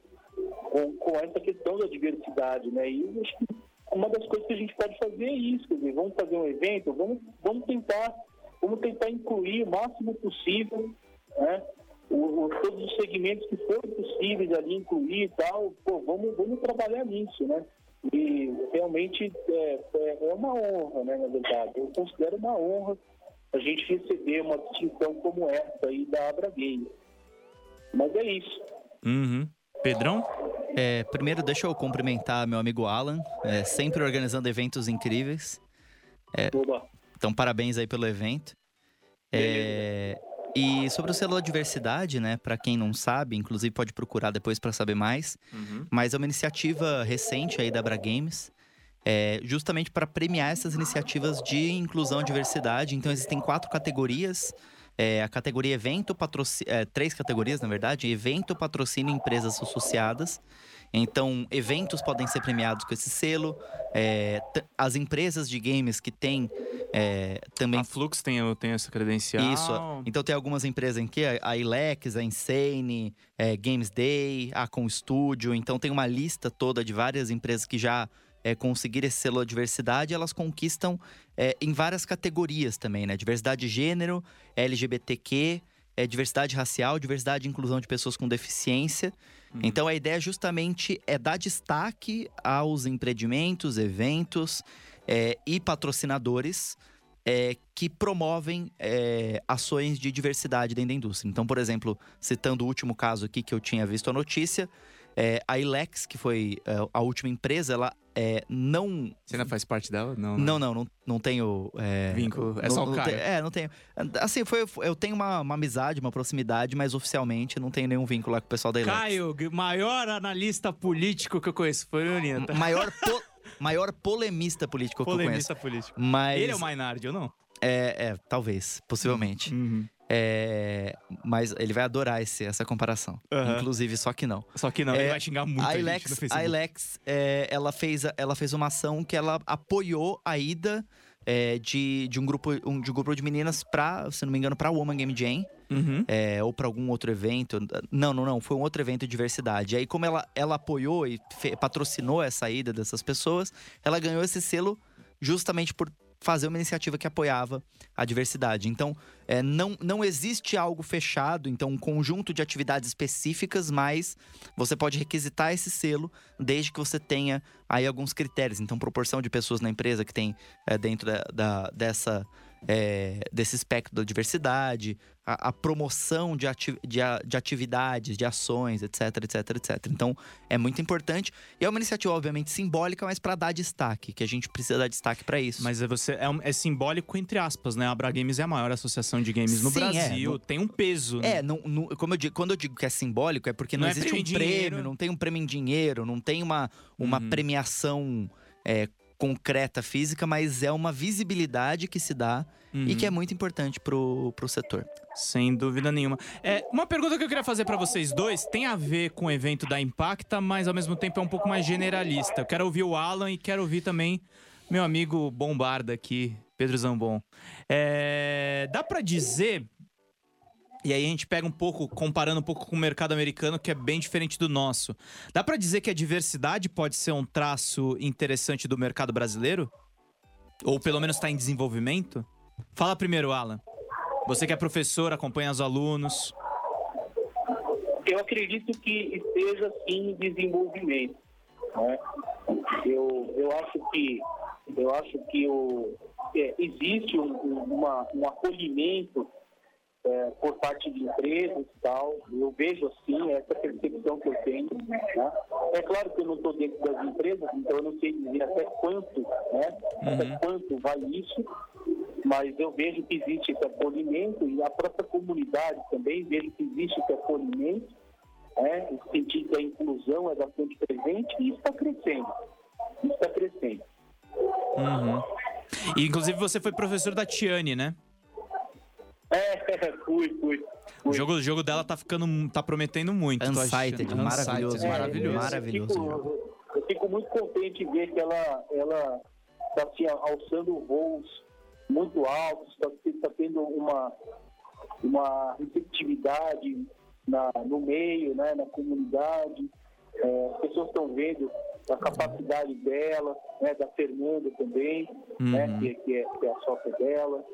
com, com essa questão da diversidade, né? E acho que uma das coisas que a gente pode fazer é isso, quer dizer, vamos fazer um evento, vamos, vamos tentar, vamos tentar incluir o máximo possível, né? O, o, todos os segmentos que forem possíveis ali incluir e tal, pô, vamos, vamos trabalhar nisso, né? E realmente é, é, é uma honra, né, na verdade. Eu considero uma honra a gente receber uma distinção como essa aí da Abra Gay. Mas é isso. Uhum. Pedrão? É, primeiro, deixa eu cumprimentar meu amigo Alan, é, sempre organizando eventos incríveis. Oba. Então, parabéns aí pelo evento. É, e sobre o selo da diversidade, né? Para quem não sabe, inclusive pode procurar depois para saber mais. Uhum. Mas é uma iniciativa recente aí da Abra Games, é, justamente para premiar essas iniciativas de inclusão e diversidade. Então existem quatro categorias. É, a categoria evento, patrocínio, três categorias na verdade: evento, patrocínio empresas associadas. Então, eventos podem ser premiados com esse selo. É, as empresas de games que têm é, também A Flux tem, tem essa credencial. isso. Então tem algumas empresas aqui, a Ilex, a Insane, é, Games Day, a Com Studio. Então tem uma lista toda de várias empresas que já é, conseguiram esse selo de diversidade. Elas conquistam é, em várias categorias também, né? Diversidade de gênero, LGBTQ, é, diversidade racial, diversidade e inclusão de pessoas com deficiência. Então a ideia justamente é dar destaque aos empreendimentos, eventos é, e patrocinadores é, que promovem é, ações de diversidade dentro da indústria. Então, por exemplo, citando o último caso aqui que eu tinha visto a notícia, é, a Ilex, que foi é, a última empresa, ela é, não Você ainda faz parte dela? Não. não, não, não, não tenho. É, Vínculo. É não- só o não Caio. te- é, não tenho. Assim, foi, eu tenho uma, uma amizade, uma proximidade, mas oficialmente não tenho nenhum vínculo lá com o pessoal da Ilex. Caio, maior analista político que eu conheço. Foi o Anitta. Maior, po- maior polemista político que eu conheço. Polemista político. Mas. Ele é o Maynard, ou não? é, é, talvez, possivelmente. Uhum. É, mas ele vai adorar esse, essa comparação. Aham. Inclusive, só que não. Só que não, É, ele vai xingar muito a a gente no Ilex, Facebook. a Ilex é, ela, fez, ela fez uma ação que ela apoiou a ida é, de, de, um grupo, um, de um grupo de meninas pra, se não me engano, pra Woman Game Jam. Uhum. é, ou para algum outro evento. Não, não, não. Foi um outro evento de diversidade. Aí, como ela, ela apoiou e fe- patrocinou essa ida dessas pessoas, ela ganhou esse selo justamente por fazer uma iniciativa que apoiava a diversidade. Então, é, não, não existe algo fechado, então um conjunto de atividades específicas, mas você pode requisitar esse selo desde que você tenha aí alguns critérios. Então, proporção de pessoas na empresa que tem é, dentro da, da- dessa é, desse espectro da diversidade, a, a promoção de, ati de, a- de atividades, de ações, etc, etc, etc. Então, é muito importante. E é uma iniciativa, obviamente, simbólica, mas para dar destaque, que a gente precisa dar destaque para isso. Mas é, você, é, um- é simbólico entre aspas, né? A Abra Games é a maior associação de games no Sim, é, Brasil. no- Tem um peso. né? É, não, não- como eu digo, quando eu digo que é simbólico, é porque não, Não é existe prêmio um em dinheiro. prêmio, não tem um prêmio em dinheiro, não tem uma, uma Uhum. premiação é, concreta física, mas é uma visibilidade que se dá e Uhum. que é muito importante pro, pro setor. Sem dúvida nenhuma. É, uma pergunta que eu queria fazer pra vocês dois tem a ver com o evento da Impacta, mas ao mesmo tempo é um pouco mais generalista. Eu quero ouvir o Alan e quero ouvir também meu amigo Bombarda aqui, Pedro Zambon. É, dá pra dizer. E aí a gente pega um pouco, comparando um pouco com o mercado americano, que é bem diferente do nosso. Dá pra dizer que a diversidade pode ser um traço interessante do mercado brasileiro? Ou pelo menos está em desenvolvimento? Fala primeiro, Alan. Você que é professor, acompanha os alunos. Eu acredito que esteja sim em desenvolvimento. né? Eu, eu acho que eu acho que o, é, existe um- uma, um acolhimento é, por parte de empresas e tal. Eu vejo assim, essa percepção que eu tenho. Né? É claro que eu não estou dentro das empresas, então eu não sei dizer até quanto, né? Até quanto vai isso, mas eu vejo que existe esse acolhimento e a própria comunidade também vejo que existe esse acolhimento, né? o sentido da inclusão é bastante presente e está crescendo. Está crescendo. Uhum. E, inclusive, você foi professor da Tiane, né? É, fui, fui. O jogo, o jogo dela tá ficando, tá prometendo muito. Unsighted, maravilhoso, Unsighted, maravilhoso. É, maravilhoso Eu fico, eu fico muito contente de ver que ela ela está assim, alçando voos muito altos, está tá tendo uma uma receptividade na, no meio, né, na comunidade. É, as pessoas estão vendo a capacidade dela, né, da Fernanda também, né, Uhum. que, que é, que é a sócia dela.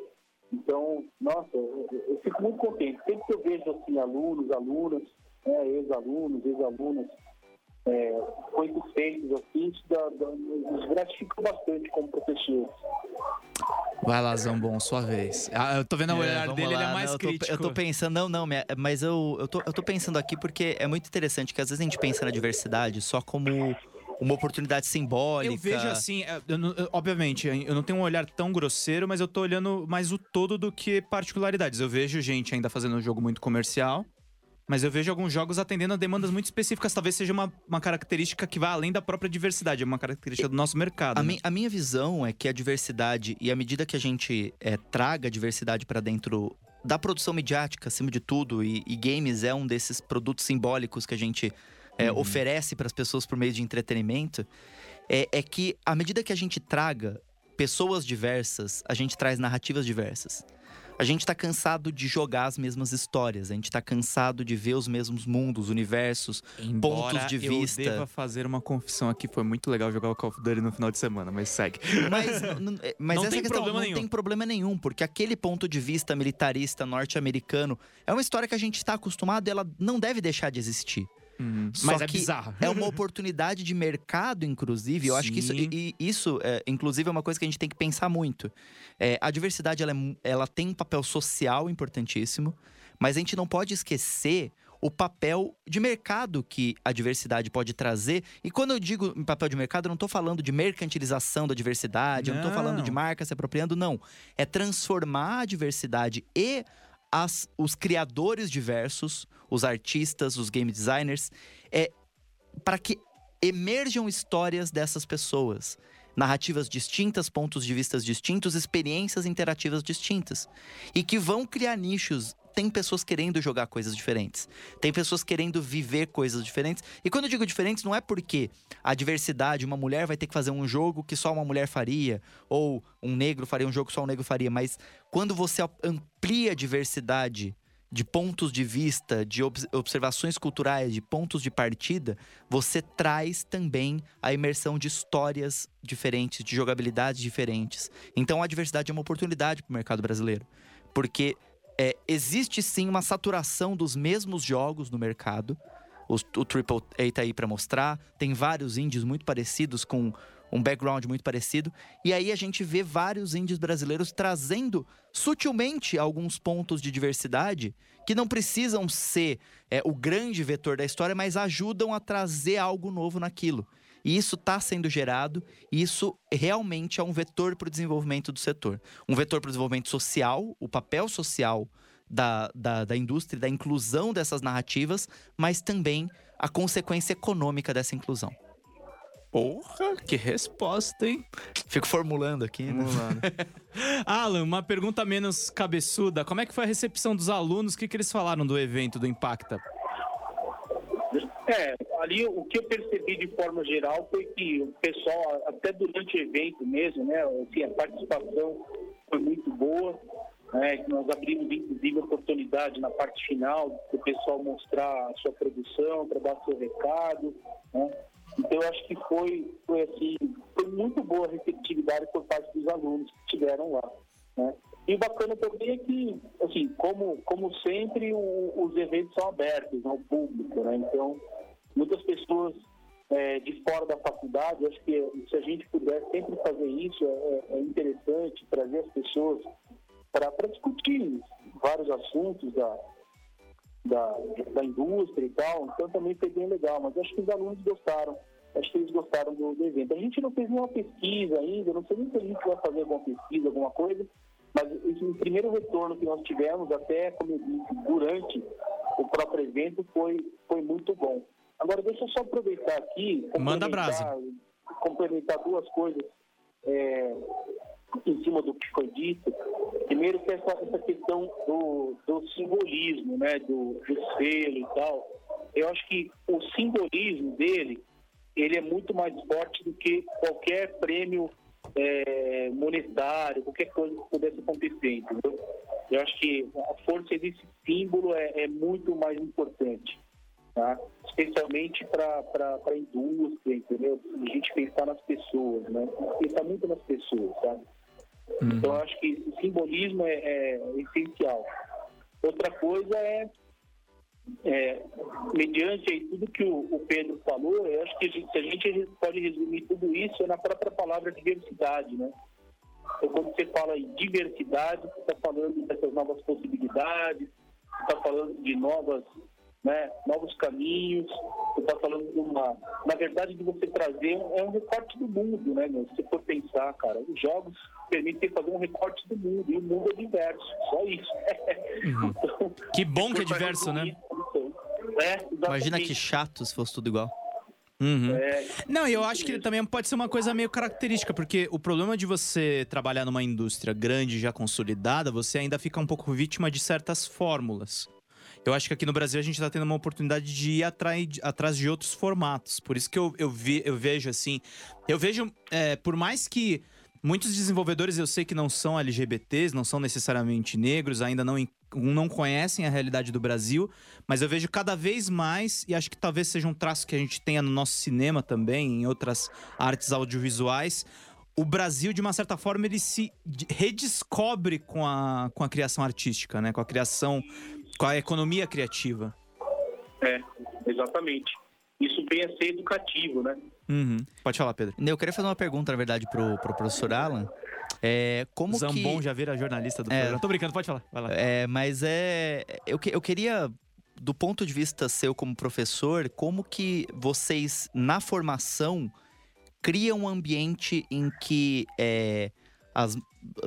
Então, nossa, eu, eu fico muito contente. Sempre que eu vejo assim, alunos, alunas, né, ex-alunos, ex-alunas, é, coisas feitos assim, isso dá, dá, nos gratifica bastante como professor. Vai lá, Zambon, sua vez. Ah, eu tô vendo o É, olhar vamos dele, ele é lá, mais não, eu tô- crítico. Eu tô pensando, não, não, minha- mas eu, eu, tô, eu tô pensando aqui porque é muito interessante que às vezes a gente pensa na diversidade só como uma oportunidade simbólica. Eu vejo assim, é, eu não- eu- obviamente, eu não tenho um olhar tão grosseiro, mas eu tô olhando mais o todo do que particularidades. Eu vejo gente ainda fazendo um jogo muito comercial, mas eu vejo alguns jogos atendendo a demandas muito específicas. Talvez seja uma, uma característica que vai além da própria diversidade, é uma característica do nosso mercado. A, né? mi- a minha visão é que a diversidade, e à medida que a gente é, traga a diversidade para dentro da produção midiática, acima de tudo, e, e games é um desses produtos simbólicos que a gente é, oferece para as pessoas por meio de entretenimento, é, é que à medida que a gente traga pessoas diversas, a gente traz narrativas diversas. A gente tá cansado de jogar as mesmas histórias, a gente tá cansado de ver os mesmos mundos, universos. Embora pontos de eu vista. deva fazer uma confissão aqui, foi muito legal jogar o Call of Duty no final de semana, mas segue. Mas, n- mas Não essa tem questão problema não nenhum. tem problema nenhum, porque aquele ponto de vista militarista norte-americano é uma história que a gente está acostumado e ela não deve deixar de existir. Uhum. Só Mas é que bizarro. É uma oportunidade de mercado, inclusive. Eu acho que isso, Sim. e- isso é, inclusive, é uma coisa que a gente tem que pensar muito. É, a diversidade ela, é ela tem um papel social importantíssimo, mas a gente não pode esquecer o papel de mercado que a diversidade pode trazer. E quando eu digo papel de mercado, eu não estou falando de mercantilização da diversidade, eu não estou falando de Não. marca se apropriando, não. É transformar a diversidade e as- os criadores diversos, os artistas, os game designers, é, para que emerjam histórias dessas pessoas. Narrativas distintas, pontos de vista distintos, experiências interativas distintas. E que vão criar nichos. Tem pessoas querendo jogar coisas diferentes. Tem pessoas querendo viver coisas diferentes. E quando eu digo diferentes, não é porque a diversidade, uma mulher vai ter que fazer um jogo que só uma mulher faria, ou um negro faria um jogo que só um negro faria, mas quando você amplia a diversidade de pontos de vista, de obs- observações culturais, de pontos de partida, você traz também a imersão de histórias diferentes, de jogabilidades diferentes. Então a diversidade é uma oportunidade para o mercado brasileiro, porque é, existe sim uma saturação dos mesmos jogos no mercado. Os- o Triple A tá aí para mostrar. Tem vários indies muito parecidos com um background muito parecido. E aí a gente vê vários indies brasileiros trazendo sutilmente alguns pontos de diversidade que não precisam ser é, o grande vetor da história, mas ajudam a trazer algo novo naquilo. E isso está sendo gerado, e isso realmente é um vetor para o desenvolvimento do setor. Um vetor para o desenvolvimento social, o papel social da, da, da indústria, da inclusão dessas narrativas, mas também a consequência econômica dessa inclusão. Porra, que resposta, hein? Fico formulando aqui, né? Lá. Alan, uma pergunta menos cabeçuda. Como é que foi a recepção dos alunos? O que, que eles falaram do evento do Impacta? É, ali o que eu percebi de forma geral foi que o pessoal, até durante o evento mesmo, né, assim, a participação foi muito boa. Né, nós abrimos, inclusive, a oportunidade na parte final do pessoal mostrar a sua produção, para dar seu recado. Né. Então, eu acho que foi, foi, assim, foi muito boa a receptividade por parte dos alunos que estiveram lá. Né. E bacana também é que, assim, como, como sempre, o- os eventos são abertos ao público, né? Então, muitas pessoas é, de fora da faculdade, acho que se a gente puder sempre fazer isso, é, é interessante trazer as pessoas para discutir vários assuntos da, da, da indústria e tal, então também foi bem legal, mas acho que os alunos gostaram, acho que eles gostaram do, do evento. A gente não fez nenhuma pesquisa ainda, não sei nem se a gente vai fazer alguma pesquisa, alguma coisa, mas o primeiro retorno que nós tivemos, até como eu disse, durante o próprio evento, foi, foi muito bom. Agora, deixa eu só aproveitar aqui. Manda brasa. Complementar duas coisas é, em cima do que foi dito. Primeiro, que essa, essa questão do, do simbolismo, né, do, do selo e tal. Eu acho que o simbolismo dele ele é muito mais forte do que qualquer prêmio é, monetário, qualquer coisa que pudesse acontecer, entendeu? Eu acho que a força desse símbolo é, é muito mais importante tá? especialmente para a indústria, entendeu? A gente pensar nas pessoas, né? Pensar muito nas pessoas, sabe? Uhum. Então, acho que o simbolismo é, é, essencial. Outra coisa é, é mediante tudo que o, o, Pedro falou, eu acho que a gente, se a gente pode resumir tudo isso é na própria palavra diversidade, né? Então, quando você fala em diversidade, você está falando dessas novas possibilidades, você está falando de novas né, novos caminhos. Você está falando de uma. Na verdade, de você trazer é um recorte do mundo, né, meu? Se for pensar, cara, os jogos permitem fazer um recorte do mundo e o mundo é diverso, só isso. Uhum. então, que bom que é diverso, né? é, Imagina que chato se fosse tudo igual. Uhum. É, não, e eu acho que também pode ser uma coisa meio característica, porque o problema de você trabalhar numa indústria grande, já consolidada, você ainda fica um pouco vítima de certas fórmulas. Eu acho que aqui no Brasil a gente está tendo uma oportunidade de ir atrás, atrás de outros formatos. Por isso que eu, eu, vi, eu vejo assim. Eu vejo, é, por mais que muitos desenvolvedores eu sei que não são LGBTs, não são necessariamente negros, ainda não, não conhecem a realidade do Brasil, mas eu vejo cada vez mais, e acho que talvez seja um traço que a gente tenha no nosso cinema também, em outras artes audiovisuais. O Brasil, de uma certa forma, ele se redescobre com a, com a criação artística, né? Com a criação com a economia criativa. É, exatamente. Isso vem a ser educativo, né? Uhum. Pode falar, Pedro. Eu queria fazer uma pergunta, na verdade, pro, pro professor Alan. É, como Zambon que... já vira jornalista do é, programa. Tô brincando, pode falar. Vai lá. É, mas é. Eu, que, eu queria, do ponto de vista seu como professor, como que vocês, na formação, criam um ambiente em que é, as,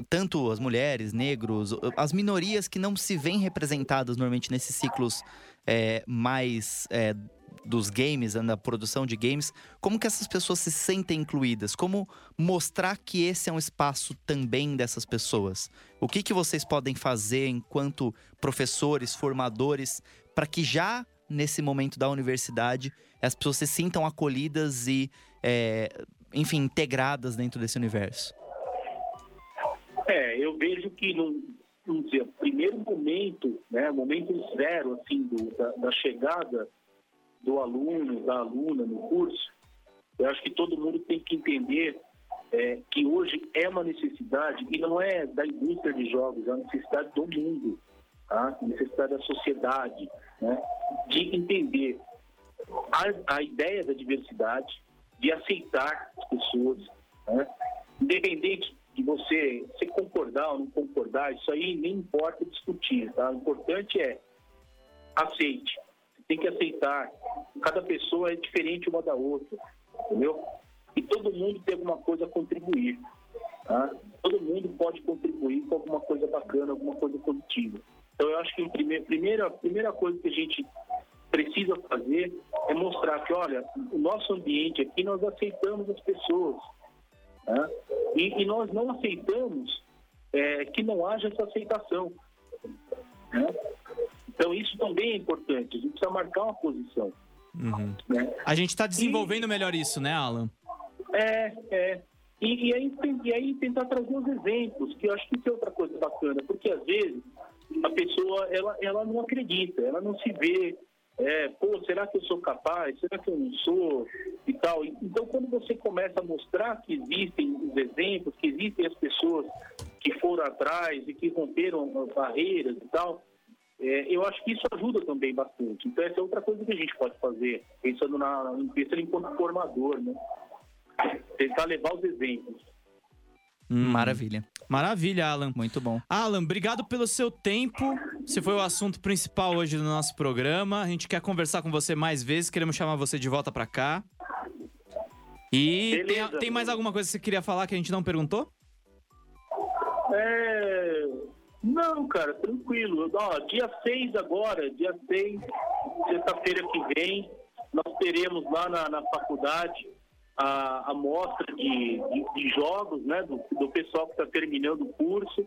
tanto as mulheres, negros, as minorias que não se veem representadas normalmente nesses ciclos é, mais é, dos games, na produção de games, como que essas pessoas se sentem incluídas? Como mostrar que esse é um espaço também dessas pessoas? O que, que vocês podem fazer enquanto professores, formadores, para que já nesse momento da universidade as pessoas se sintam acolhidas e, é, enfim, integradas dentro desse universo? É, eu vejo que no, vamos dizer, primeiro momento, né, momento zero assim do, da, da, chegada do aluno, da aluna no curso, eu acho que todo mundo tem que entender é, que hoje é uma necessidade e não é da indústria de jogos, é uma necessidade do mundo, tá? necessidade da sociedade, né? de entender a, a ideia da diversidade, de aceitar as pessoas, né? independente de você se concordar ou não concordar, isso aí nem importa discutir, tá? O importante é aceite. Você tem que aceitar. Cada pessoa é diferente uma da outra, entendeu? E todo mundo tem alguma coisa a contribuir, tá? Todo mundo pode contribuir com alguma coisa bacana, alguma coisa positiva. Então, eu acho que a primeira, a primeira coisa que a gente precisa fazer é mostrar que, olha, o nosso ambiente aqui, nós aceitamos as pessoas, né? E, e, nós não aceitamos é, que não haja essa aceitação. Né? Então, isso também é importante. A gente precisa marcar uma posição. Uhum. Né? A gente está desenvolvendo e, melhor isso, né, Alan? É, é. E, e, aí, e aí tentar trazer os exemplos, que eu acho que isso é outra coisa bacana, porque às vezes a pessoa ela, ela não acredita, ela não se vê é, pô, será que eu sou capaz? Será que eu não sou? E tal. Então, quando você começa a mostrar que existem os exemplos, que existem as pessoas que foram atrás e que romperam barreiras e tal, é, eu acho que isso ajuda também bastante. Então, essa é outra coisa que a gente pode fazer, pensando, na, pensando enquanto formador, né? Tentar levar os exemplos. Hum. Maravilha. Maravilha, Alan. Muito bom. Alan, obrigado pelo seu tempo. Você foi o assunto principal hoje do nosso programa. A gente quer conversar com você mais vezes, queremos chamar você de volta pra cá. E tem, tem mais alguma coisa que você queria falar que a gente não perguntou? É... Não, cara, tranquilo. Ó, dia 6 agora, dia 6, sexta-feira que vem, nós teremos lá na, na faculdade a, a mostra de, de, de jogos, né, do, do pessoal que está terminando o curso.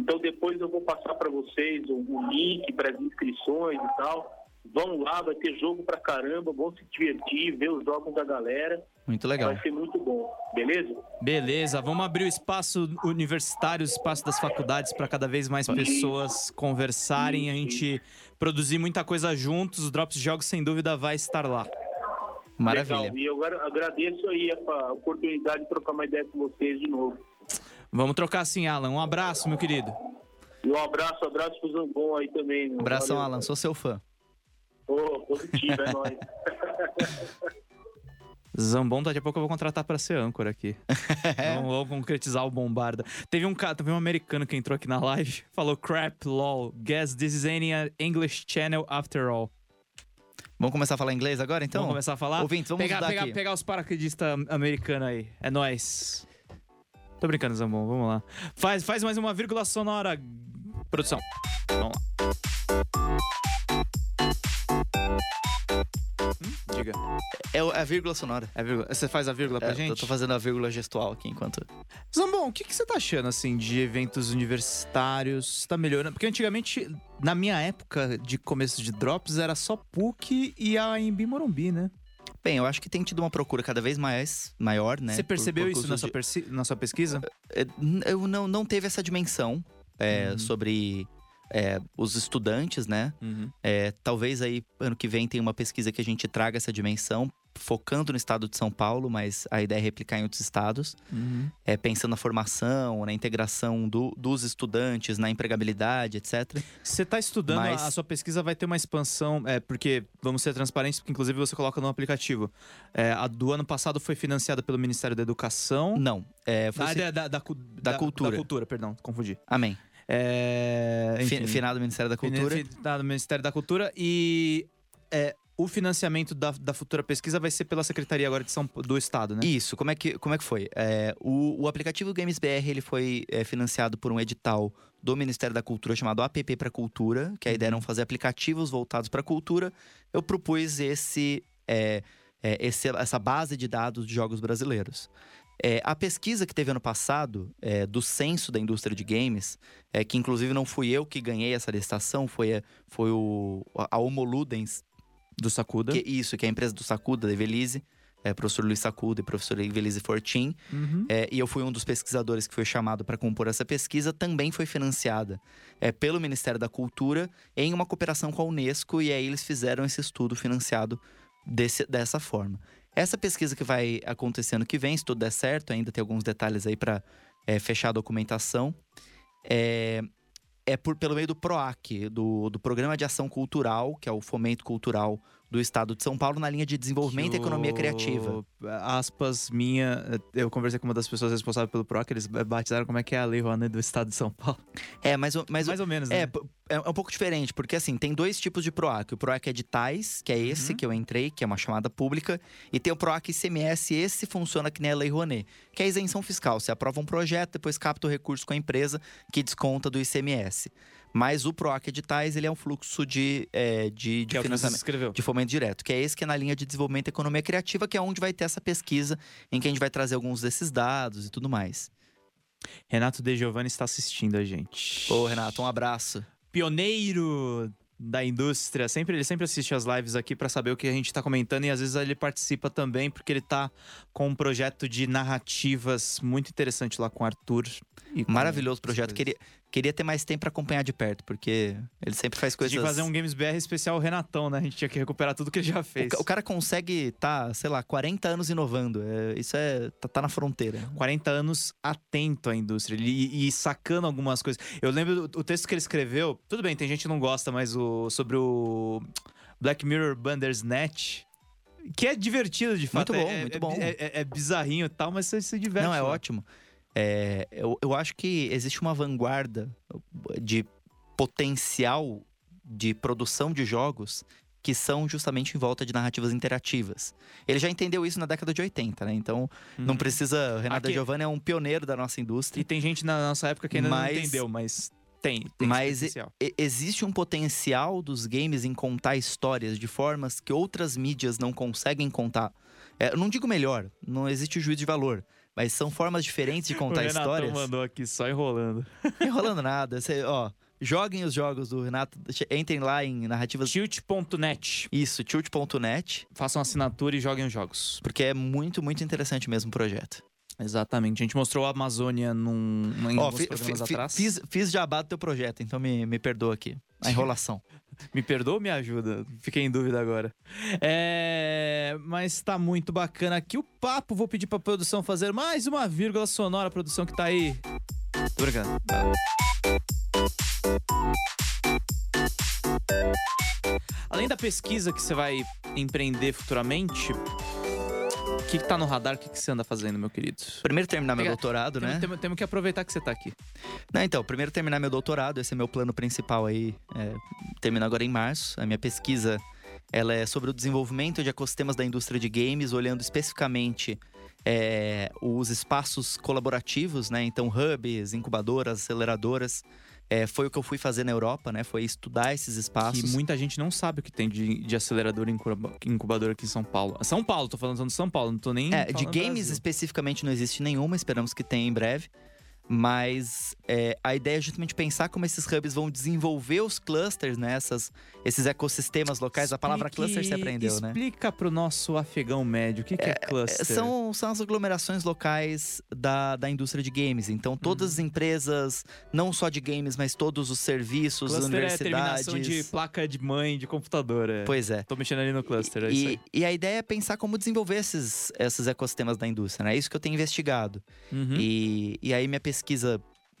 Então depois eu vou passar para vocês o, o link para as inscrições e tal. Vão lá, vai ter jogo pra caramba, vão se divertir, ver os jogos da galera. Muito legal. Vai ser muito bom, beleza? Beleza, vamos abrir o espaço universitário, o espaço das faculdades para cada vez mais pessoas conversarem, a gente produzir muita coisa juntos. O Drops de Jogos, sem dúvida, vai estar lá. Maravilha. Legal. E eu agra- agradeço aí a oportunidade de trocar uma ideia com vocês de novo. Vamos trocar assim, Alan. Um abraço, meu querido. E um abraço, abraço pro Zambon aí também. meu. Abração, Valeu. Alan. Sou seu fã. Ô, positivo, é nóis. Zambon, daqui a pouco eu vou contratar pra ser âncora aqui. Vamos, vamos concretizar o bombarda. Teve um cara, teve um americano que entrou aqui na live, falou crap, lol, guess this is any English channel after all. Vamos começar a falar inglês agora, então? vamos começar a falar? ouvintes, vamos pegar, pegar, aqui. pegar os paraquedistas americanos aí. É nóis. Tô brincando, Zambon, vamos lá. Faz, faz mais uma vírgula sonora, produção. Vamos lá. Hum, diga. É é a vírgula sonora. É vírgula. Você faz a vírgula pra É, gente? Eu tô fazendo a vírgula gestual aqui enquanto. Zambon, o que, que você tá achando, assim, de eventos universitários? Tá melhorando? Porque antigamente, na minha época de começo de Drops, era só PUC e a Embi Morumbi, né? Bem, eu acho que tem tido uma procura cada vez mais maior, né? você por- percebeu por isso cursos na sua, de- na sua pesquisa? É, Eu não, não teve essa dimensão é, Uhum. sobre é, os estudantes, né? É, talvez aí ano que vem tenha uma pesquisa que a gente traga essa dimensão, focando no estado de São Paulo, mas a ideia é replicar em outros estados. Uhum. É, pensando na formação, na integração do- dos estudantes, na empregabilidade, etc. Você tá estudando, Mas- a, a sua pesquisa vai ter uma expansão, é, porque, vamos ser transparentes, porque inclusive você coloca no aplicativo. É, a do ano passado foi financiada pelo Ministério da Educação. Não, é, foi Ah, se- da, da, da, Da cultura. Da cultura, perdão, confundi. Amém. É, Fi- enfim. Finado Ministério da Cultura. No Ministério da Cultura e é, o financiamento da, da futura pesquisa vai ser pela Secretaria agora de São do Estado, né? Isso, como é que, como é que foi? É, o, o aplicativo Games BR ele foi é, financiado por um edital do Ministério da Cultura chamado APP para Cultura, que a ideia era fazer aplicativos voltados para cultura. Eu propus esse, é, é, esse- essa base de dados de jogos brasileiros. É, a pesquisa que teve ano passado, é, do censo da indústria de games, é, que inclusive não fui eu que ganhei essa licitação, foi, a- foi o, a Homo Ludens, Do Sacuda. que, isso, que é a empresa do Sacuda, da Evelise, é, professor Luiz Sacuda e professora Evelise Fortin. Uhum. É, e eu fui um dos pesquisadores que foi chamado para compor essa pesquisa, também foi financiada é, pelo Ministério da Cultura em uma cooperação com a Unesco, e aí eles fizeram esse estudo financiado desse- dessa forma. Essa pesquisa que vai acontecer ano que vem, se tudo der certo, ainda tem alguns detalhes aí para fechar a documentação, é, por, pelo meio do PROAC, do, do Programa de Ação Cultural, que é o Fomento Cultural do Estado de São Paulo, na linha de desenvolvimento e economia criativa. Aspas minha, eu conversei com uma das pessoas responsáveis pelo PROC, eles batizaram como é que é a Lei Rouanet do Estado de São Paulo. É, mas, mas Mais ou menos, É, né? p- é um pouco diferente, porque assim, tem dois tipos de PROAC. O PROAC editais, que é esse Uhum. que eu entrei, que é uma chamada pública, e tem o PROAC ICMS, esse funciona que nem a Lei Rouanet, que é isenção fiscal. Você aprova um projeto, depois capta o recurso com a empresa, que desconta do ICMS. Mas o PROAC editais, ele é um fluxo de, é, de, de Que é que financiamento. escreveu. De fomento direto, que é esse que é na linha de desenvolvimento e economia criativa, que é onde vai ter essa pesquisa em que a gente vai trazer alguns desses dados e tudo mais. Renato De Giovanni está assistindo a gente. Ô, Renato, um abraço. pioneiro da indústria. Sempre, ele sempre assiste as lives aqui pra saber o que a gente tá comentando e às vezes ele participa também porque ele tá com um projeto de narrativas muito interessante lá com o Arthur. e Maravilhoso projeto. coisas. Queria, queria ter mais tempo pra acompanhar de perto, porque ele sempre faz coisas. Que fazer um Games BR especial Renatão, né? A gente tinha que recuperar tudo que ele já o, fez. ca- o cara consegue tá, sei lá, 40 anos inovando. É, isso é. Tá, tá na fronteira. 40 anos atento à indústria e, e sacando algumas coisas. Eu lembro do- o texto que ele escreveu. Tudo bem, tem gente que não gosta, mas o sobre o Black Mirror Bandersnatch. Que é divertido, de fato. Muito bom, é, muito é- bom. É, é- é bizarrinho e tal, mas você se diverte. Não, é lá. ótimo. É, eu, eu acho que existe uma vanguarda de potencial de produção de jogos que são justamente em volta de narrativas interativas. Ele já entendeu isso na década de 80, né? Então, não Uhum. precisa. O Renato Aqui- Giovanni é um pioneiro da nossa E indústria. tem gente na nossa época que ainda Mas- não entendeu, mas tem. tem Mas. E- existe um potencial dos games em contar histórias de formas que outras mídias não conseguem contar. É, eu não digo melhor, não existe o juízo de valor. Mas são formas diferentes de contar o Renatão histórias. mandou aqui só enrolando. Não enrolando nada. Você, ó, joguem os jogos do Renato. Entrem lá em narrativas. Tilt.net. Isso, tilt.net, Façam assinatura e joguem os jogos. porque é muito, muito interessante mesmo o projeto. Exatamente. A gente mostrou a Amazônia num, em Ó, alguns fi- programas fi- atrás. fiz, fiz jabá do teu projeto, então me, me perdoa aqui. A enrolação. Me perdoa ou me ajuda? Fiquei em dúvida agora. É... Mas tá muito bacana aqui o papo. Vou pedir pra produção fazer mais uma vírgula sonora, a produção que tá aí. Tô brincando. Além da pesquisa que você vai empreender futuramente, que, que tá no radar? O que, que você anda fazendo, meu querido? Primeiro terminar meu doutorado, né? Temos, que aproveitar que você tá aqui. Não, então, primeiro terminar meu doutorado, esse é meu plano principal aí. É, termina agora em março. A minha pesquisa ela é sobre o desenvolvimento de ecossistemas da indústria de games, olhando especificamente é, os espaços colaborativos, né? Então, hubs, incubadoras, aceleradoras. É, foi o que eu fui fazer na Europa, né? Foi estudar esses espaços. Que muita gente não sabe o que tem de, de acelerador e incuba- incubador aqui em São Paulo. São Paulo, tô falando de São Paulo, não tô nem. É, de games especificamente não existe nenhuma, esperamos que tenha em breve. Mas é, a ideia é justamente pensar como esses hubs vão desenvolver os clusters, né? Essas, esses ecossistemas locais. A palavra Explique- cluster você aprendeu, né? Explica pro nosso afegão médio o que, que é, É, cluster. São, são as aglomerações locais da, da indústria de games. Então, todas as empresas, não só de games, mas todos os serviços, cluster é universidades. terminação de placa de mãe de computador. É. Pois é. Tô mexendo ali no cluster, é E, e a ideia é pensar como desenvolver esses, esses ecossistemas da indústria, né? É isso que eu tenho investigado. Uhum. E, e aí minha pesquisa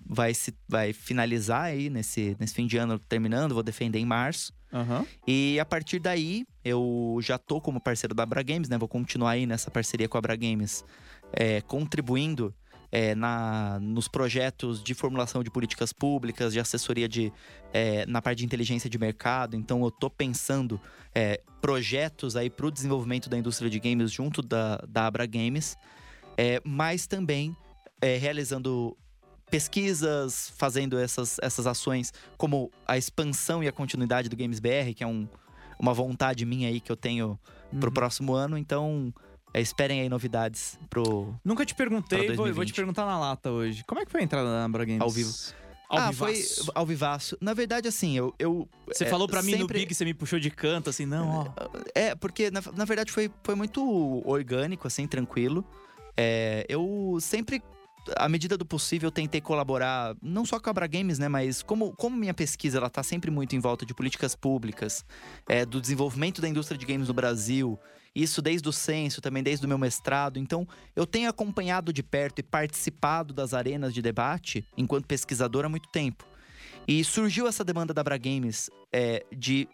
vai, se, vai finalizar aí nesse, nesse fim de ano terminando, vou defender em março. Aham. E a partir daí, eu já tô como parceiro da Abra Games, né? Vou continuar aí nessa parceria com a Abra Games, é, contribuindo é, na, nos projetos de formulação de políticas públicas, de assessoria de, é, na parte de inteligência de mercado. Então, eu tô pensando é, projetos aí para o desenvolvimento da indústria de games junto da, da Abra Games, é, mas também é, realizando pesquisas, fazendo essas, essas ações como a expansão e a continuidade do Games BR, que é um, uma vontade minha aí que eu tenho pro Uhum. próximo ano. Então, é, esperem aí novidades pro. Nunca te perguntei, vou, vou te 2020. perguntar na lata hoje. Como é que foi a entrada na Ambra Games? Ao vivo. Ao ah, vivaço. foi ao vivaço. Na verdade, assim, eu. eu Você é, falou pra mim no sempre- Big, você me puxou de canto, assim, não, ó. É, porque na, na verdade foi, foi muito orgânico, assim, tranquilo. É, eu sempre, à medida do possível, tentei colaborar, não só com a Abra Games, né? Mas como, como minha pesquisa ela tá sempre muito em volta de políticas públicas, é, do desenvolvimento da indústria de games no Brasil, isso desde o censo, também desde o meu mestrado. Então, eu tenho acompanhado de perto e participado das arenas de debate enquanto pesquisador há muito tempo. E surgiu essa demanda da Abra Games é, de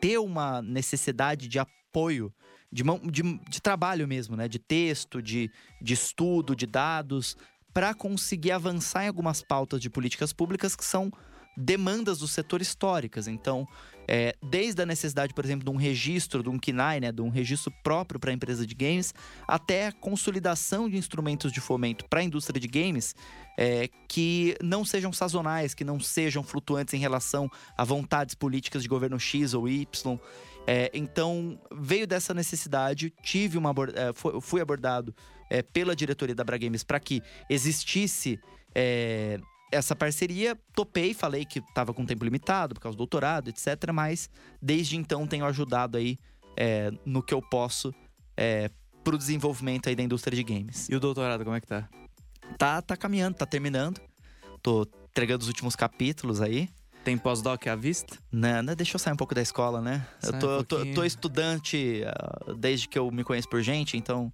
ter uma necessidade de apoio, de, mão- de, de trabalho mesmo, né? De texto, de, de estudo, de dados, para conseguir avançar em algumas pautas de políticas públicas que são demandas do setor históricas. Então, é, desde a necessidade, por exemplo, de um registro, de um KINAI, né? De um registro próprio para a empresa de games, até a consolidação de instrumentos de fomento para a indústria de games é, que não sejam sazonais, que não sejam flutuantes em relação a vontades políticas de governo X ou Y. É, então, veio dessa necessidade, tive uma é, fu- fui abordado é, pela diretoria da Bra Games para que existisse é, essa parceria. Topei, falei que estava com tempo limitado por causa do doutorado, etc. Mas desde então tenho ajudado aí é, no que eu posso é, pro desenvolvimento aí da indústria de games. E o doutorado, como é que tá? Tá, tá caminhando, tá terminando. Tô entregando os últimos capítulos aí. Tem pós-doc à vista? Né, né, deixa eu sair um pouco da escola, né? Sai eu um tô, eu tô, tô estudante ah, desde que eu me conheço por gente, então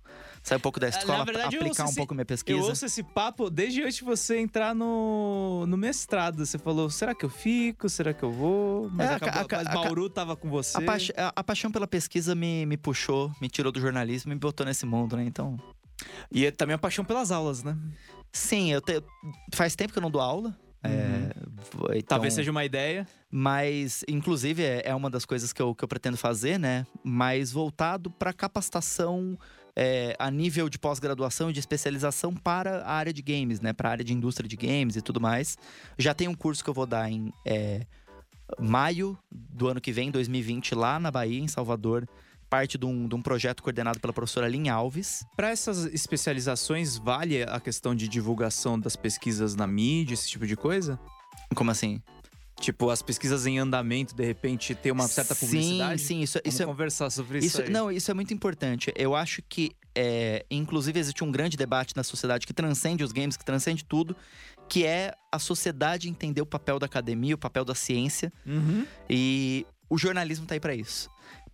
sair um pouco da na escola, verdade, eu aplicar um esse- pouco minha Eu pesquisa. ouço esse papo desde antes de você entrar no, no mestrado. Você falou, será que eu fico? Será que eu vou? Mas, É, acabou, a mas a ca- Bauru tava com você. A, paix- a- a paixão pela pesquisa me, me puxou, me tirou do jornalismo e me botou nesse mundo, né? Então, E é também a paixão pelas aulas, né? Sim, eu te- faz tempo que eu não dou aula. é, v- então- Talvez seja uma ideia. Mas, inclusive, é é uma das coisas que eu, que eu pretendo fazer, né? Mas voltado para capacitação é, a nível de pós-graduação e de especialização para a área de games, né? Para a área de indústria de games e tudo mais. Já tem um curso que eu vou dar em é, maio do ano que vem, 2020, lá na Bahia, em Salvador. Parte de um, de um projeto coordenado pela professora Lin Alves. Para essas especializações, vale a questão de divulgação das pesquisas na mídia, esse tipo de coisa? Como assim? Tipo, as pesquisas em andamento, de repente, ter uma certa publicidade? Sim, sim, isso, Vamos isso é conversar sobre isso, Isso, não, isso é muito importante. Eu acho que, é, inclusive, existe um grande debate na sociedade que transcende os games, que transcende tudo, que é a sociedade entender o papel da academia, o papel da ciência. Uhum. E o jornalismo tá aí para isso.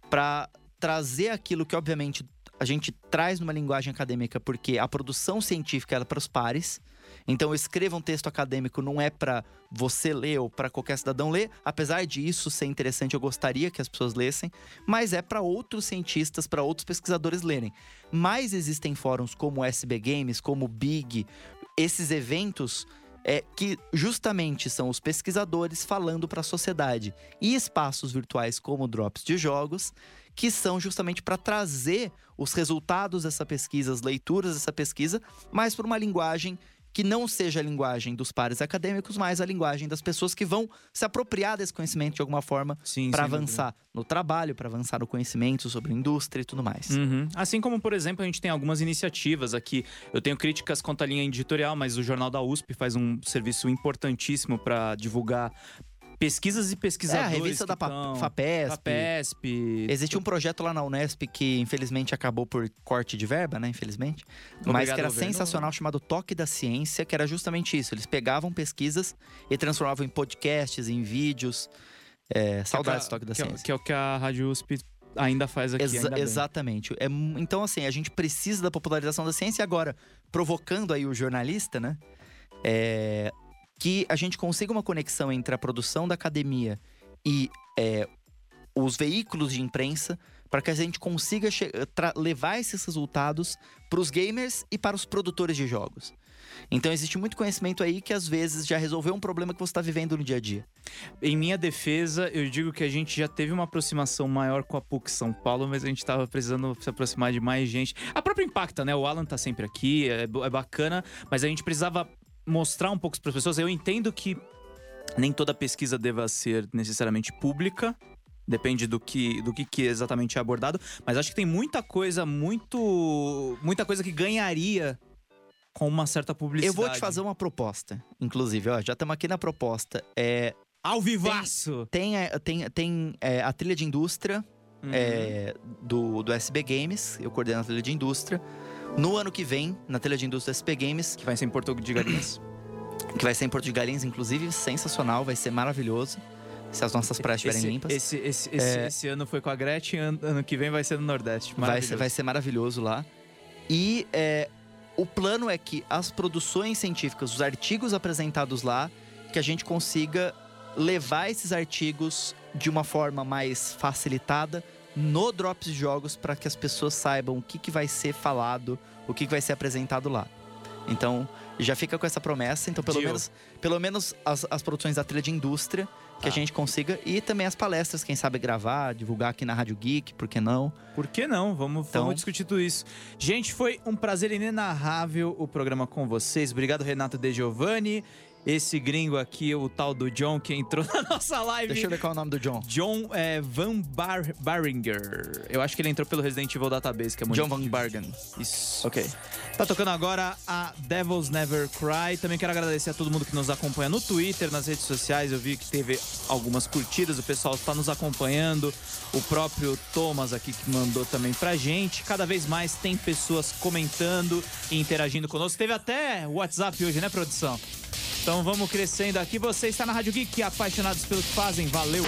Para trazer aquilo que, obviamente, a gente traz numa linguagem acadêmica, porque a produção científica é para os pares. Então, escreva um texto acadêmico não é para você ler ou para qualquer cidadão ler, apesar de isso ser interessante, eu gostaria que as pessoas lessem, mas é para outros cientistas, para outros pesquisadores lerem. Mas existem fóruns como o SB Games, como o Big, esses eventos é que justamente são os pesquisadores falando para a sociedade e espaços virtuais como drops de jogos que são justamente para trazer os resultados dessa pesquisa, as leituras dessa pesquisa, mas por uma linguagem que não seja a linguagem dos pares acadêmicos, mas a linguagem das pessoas que vão se apropriar desse conhecimento de alguma forma para sem dúvida. avançar no trabalho, para avançar no conhecimento sobre indústria e tudo mais. Uhum. Assim como, por exemplo, a gente tem algumas iniciativas aqui. Eu tenho críticas quanto à linha editorial, mas o Jornal da USP faz um serviço importantíssimo para divulgar pesquisas e É, pesquisadores. a revista da FAPESP. FAPESP. Existe um projeto lá na Unesp que infelizmente acabou por corte de verba, né? Infelizmente. mas Obrigado, que era governo. sensacional, chamado Toque da Ciência, que era justamente isso. Eles pegavam pesquisas e transformavam em podcasts, em vídeos. É, saudades do Toque da que é- Ciência. Que é o que a Rádio USP ainda faz aqui. Exa- ainda exatamente. É então, assim, a gente precisa da popularização da ciência e agora, provocando aí o jornalista, né? É, que a gente consiga uma conexão entre a produção da academia e é, os veículos de imprensa para que a gente consiga levar esses resultados para os gamers e para os produtores de jogos. Então existe muito conhecimento aí que às vezes já resolveu um problema que você está vivendo no dia a dia. Em minha defesa, eu digo que a gente já teve uma aproximação maior com a PUC São Paulo, mas a gente tava precisando se aproximar de mais gente. A própria Impacta, né? O Alan tá sempre aqui, é, é bacana, mas a gente precisava mostrar um pouco para as pessoas. Eu entendo que nem toda pesquisa deva ser necessariamente pública. Depende do que, do que, que exatamente é abordado. Mas acho que tem muita coisa, muito. Muita coisa que ganharia com uma certa publicidade. Eu vou te fazer uma proposta, inclusive, ó, já estamos aqui na proposta. É, Ao vivaço! tem a- tem, tem é, a trilha de indústria Uhum. é, do, do SB Games, eu coordeno a trilha de indústria. No ano que vem, na trilha de indústria SB Games, Que vai ser em Porto de Galinhas. que vai ser em Porto de Galinhas, inclusive, sensacional, vai ser maravilhoso. Se as nossas praias estiverem limpas. Esse, esse, esse, É. esse ano foi com a Gretchen, ano, ano que vem vai ser no Nordeste. Vai ser, Maravilhoso. vai ser maravilhoso lá. E é, o plano é que as produções científicas, os artigos apresentados lá, que a gente consiga levar esses artigos de uma forma mais facilitada no Drops de Jogos para que as pessoas saibam o que, que vai ser falado, o que, que vai ser apresentado lá. Então, já fica com essa promessa. Então, pelo Deal. menos, pelo menos as, as produções da trilha de indústria, que a Tá. gente consiga. E também as palestras, quem sabe gravar, divulgar aqui na Rádio Geek, por que não? Por que não? Vamos, Então- vamos discutir tudo isso. Gente, foi um prazer inenarrável o programa com vocês. Obrigado, Renato De Giovanni. Esse gringo aqui, o tal do John, que entrou na nossa live. Deixa eu ver qual é o nome do John. John é, Van Bar Baringer. Eu acho que ele entrou pelo Resident Evil Database, que é muito John Van Bargen. Isso. Ok. Tá tocando agora a Devils Never Cry. Também quero agradecer a todo mundo que nos acompanha no Twitter, nas redes sociais. Eu vi que teve algumas curtidas, o pessoal está nos acompanhando. O próprio Thomas aqui que mandou também pra gente. Cada vez mais tem pessoas comentando e interagindo conosco. Teve até WhatsApp hoje, né, produção? Então vamos crescendo aqui. Você está na Rádio Geek, apaixonados pelo que fazem. Valeu!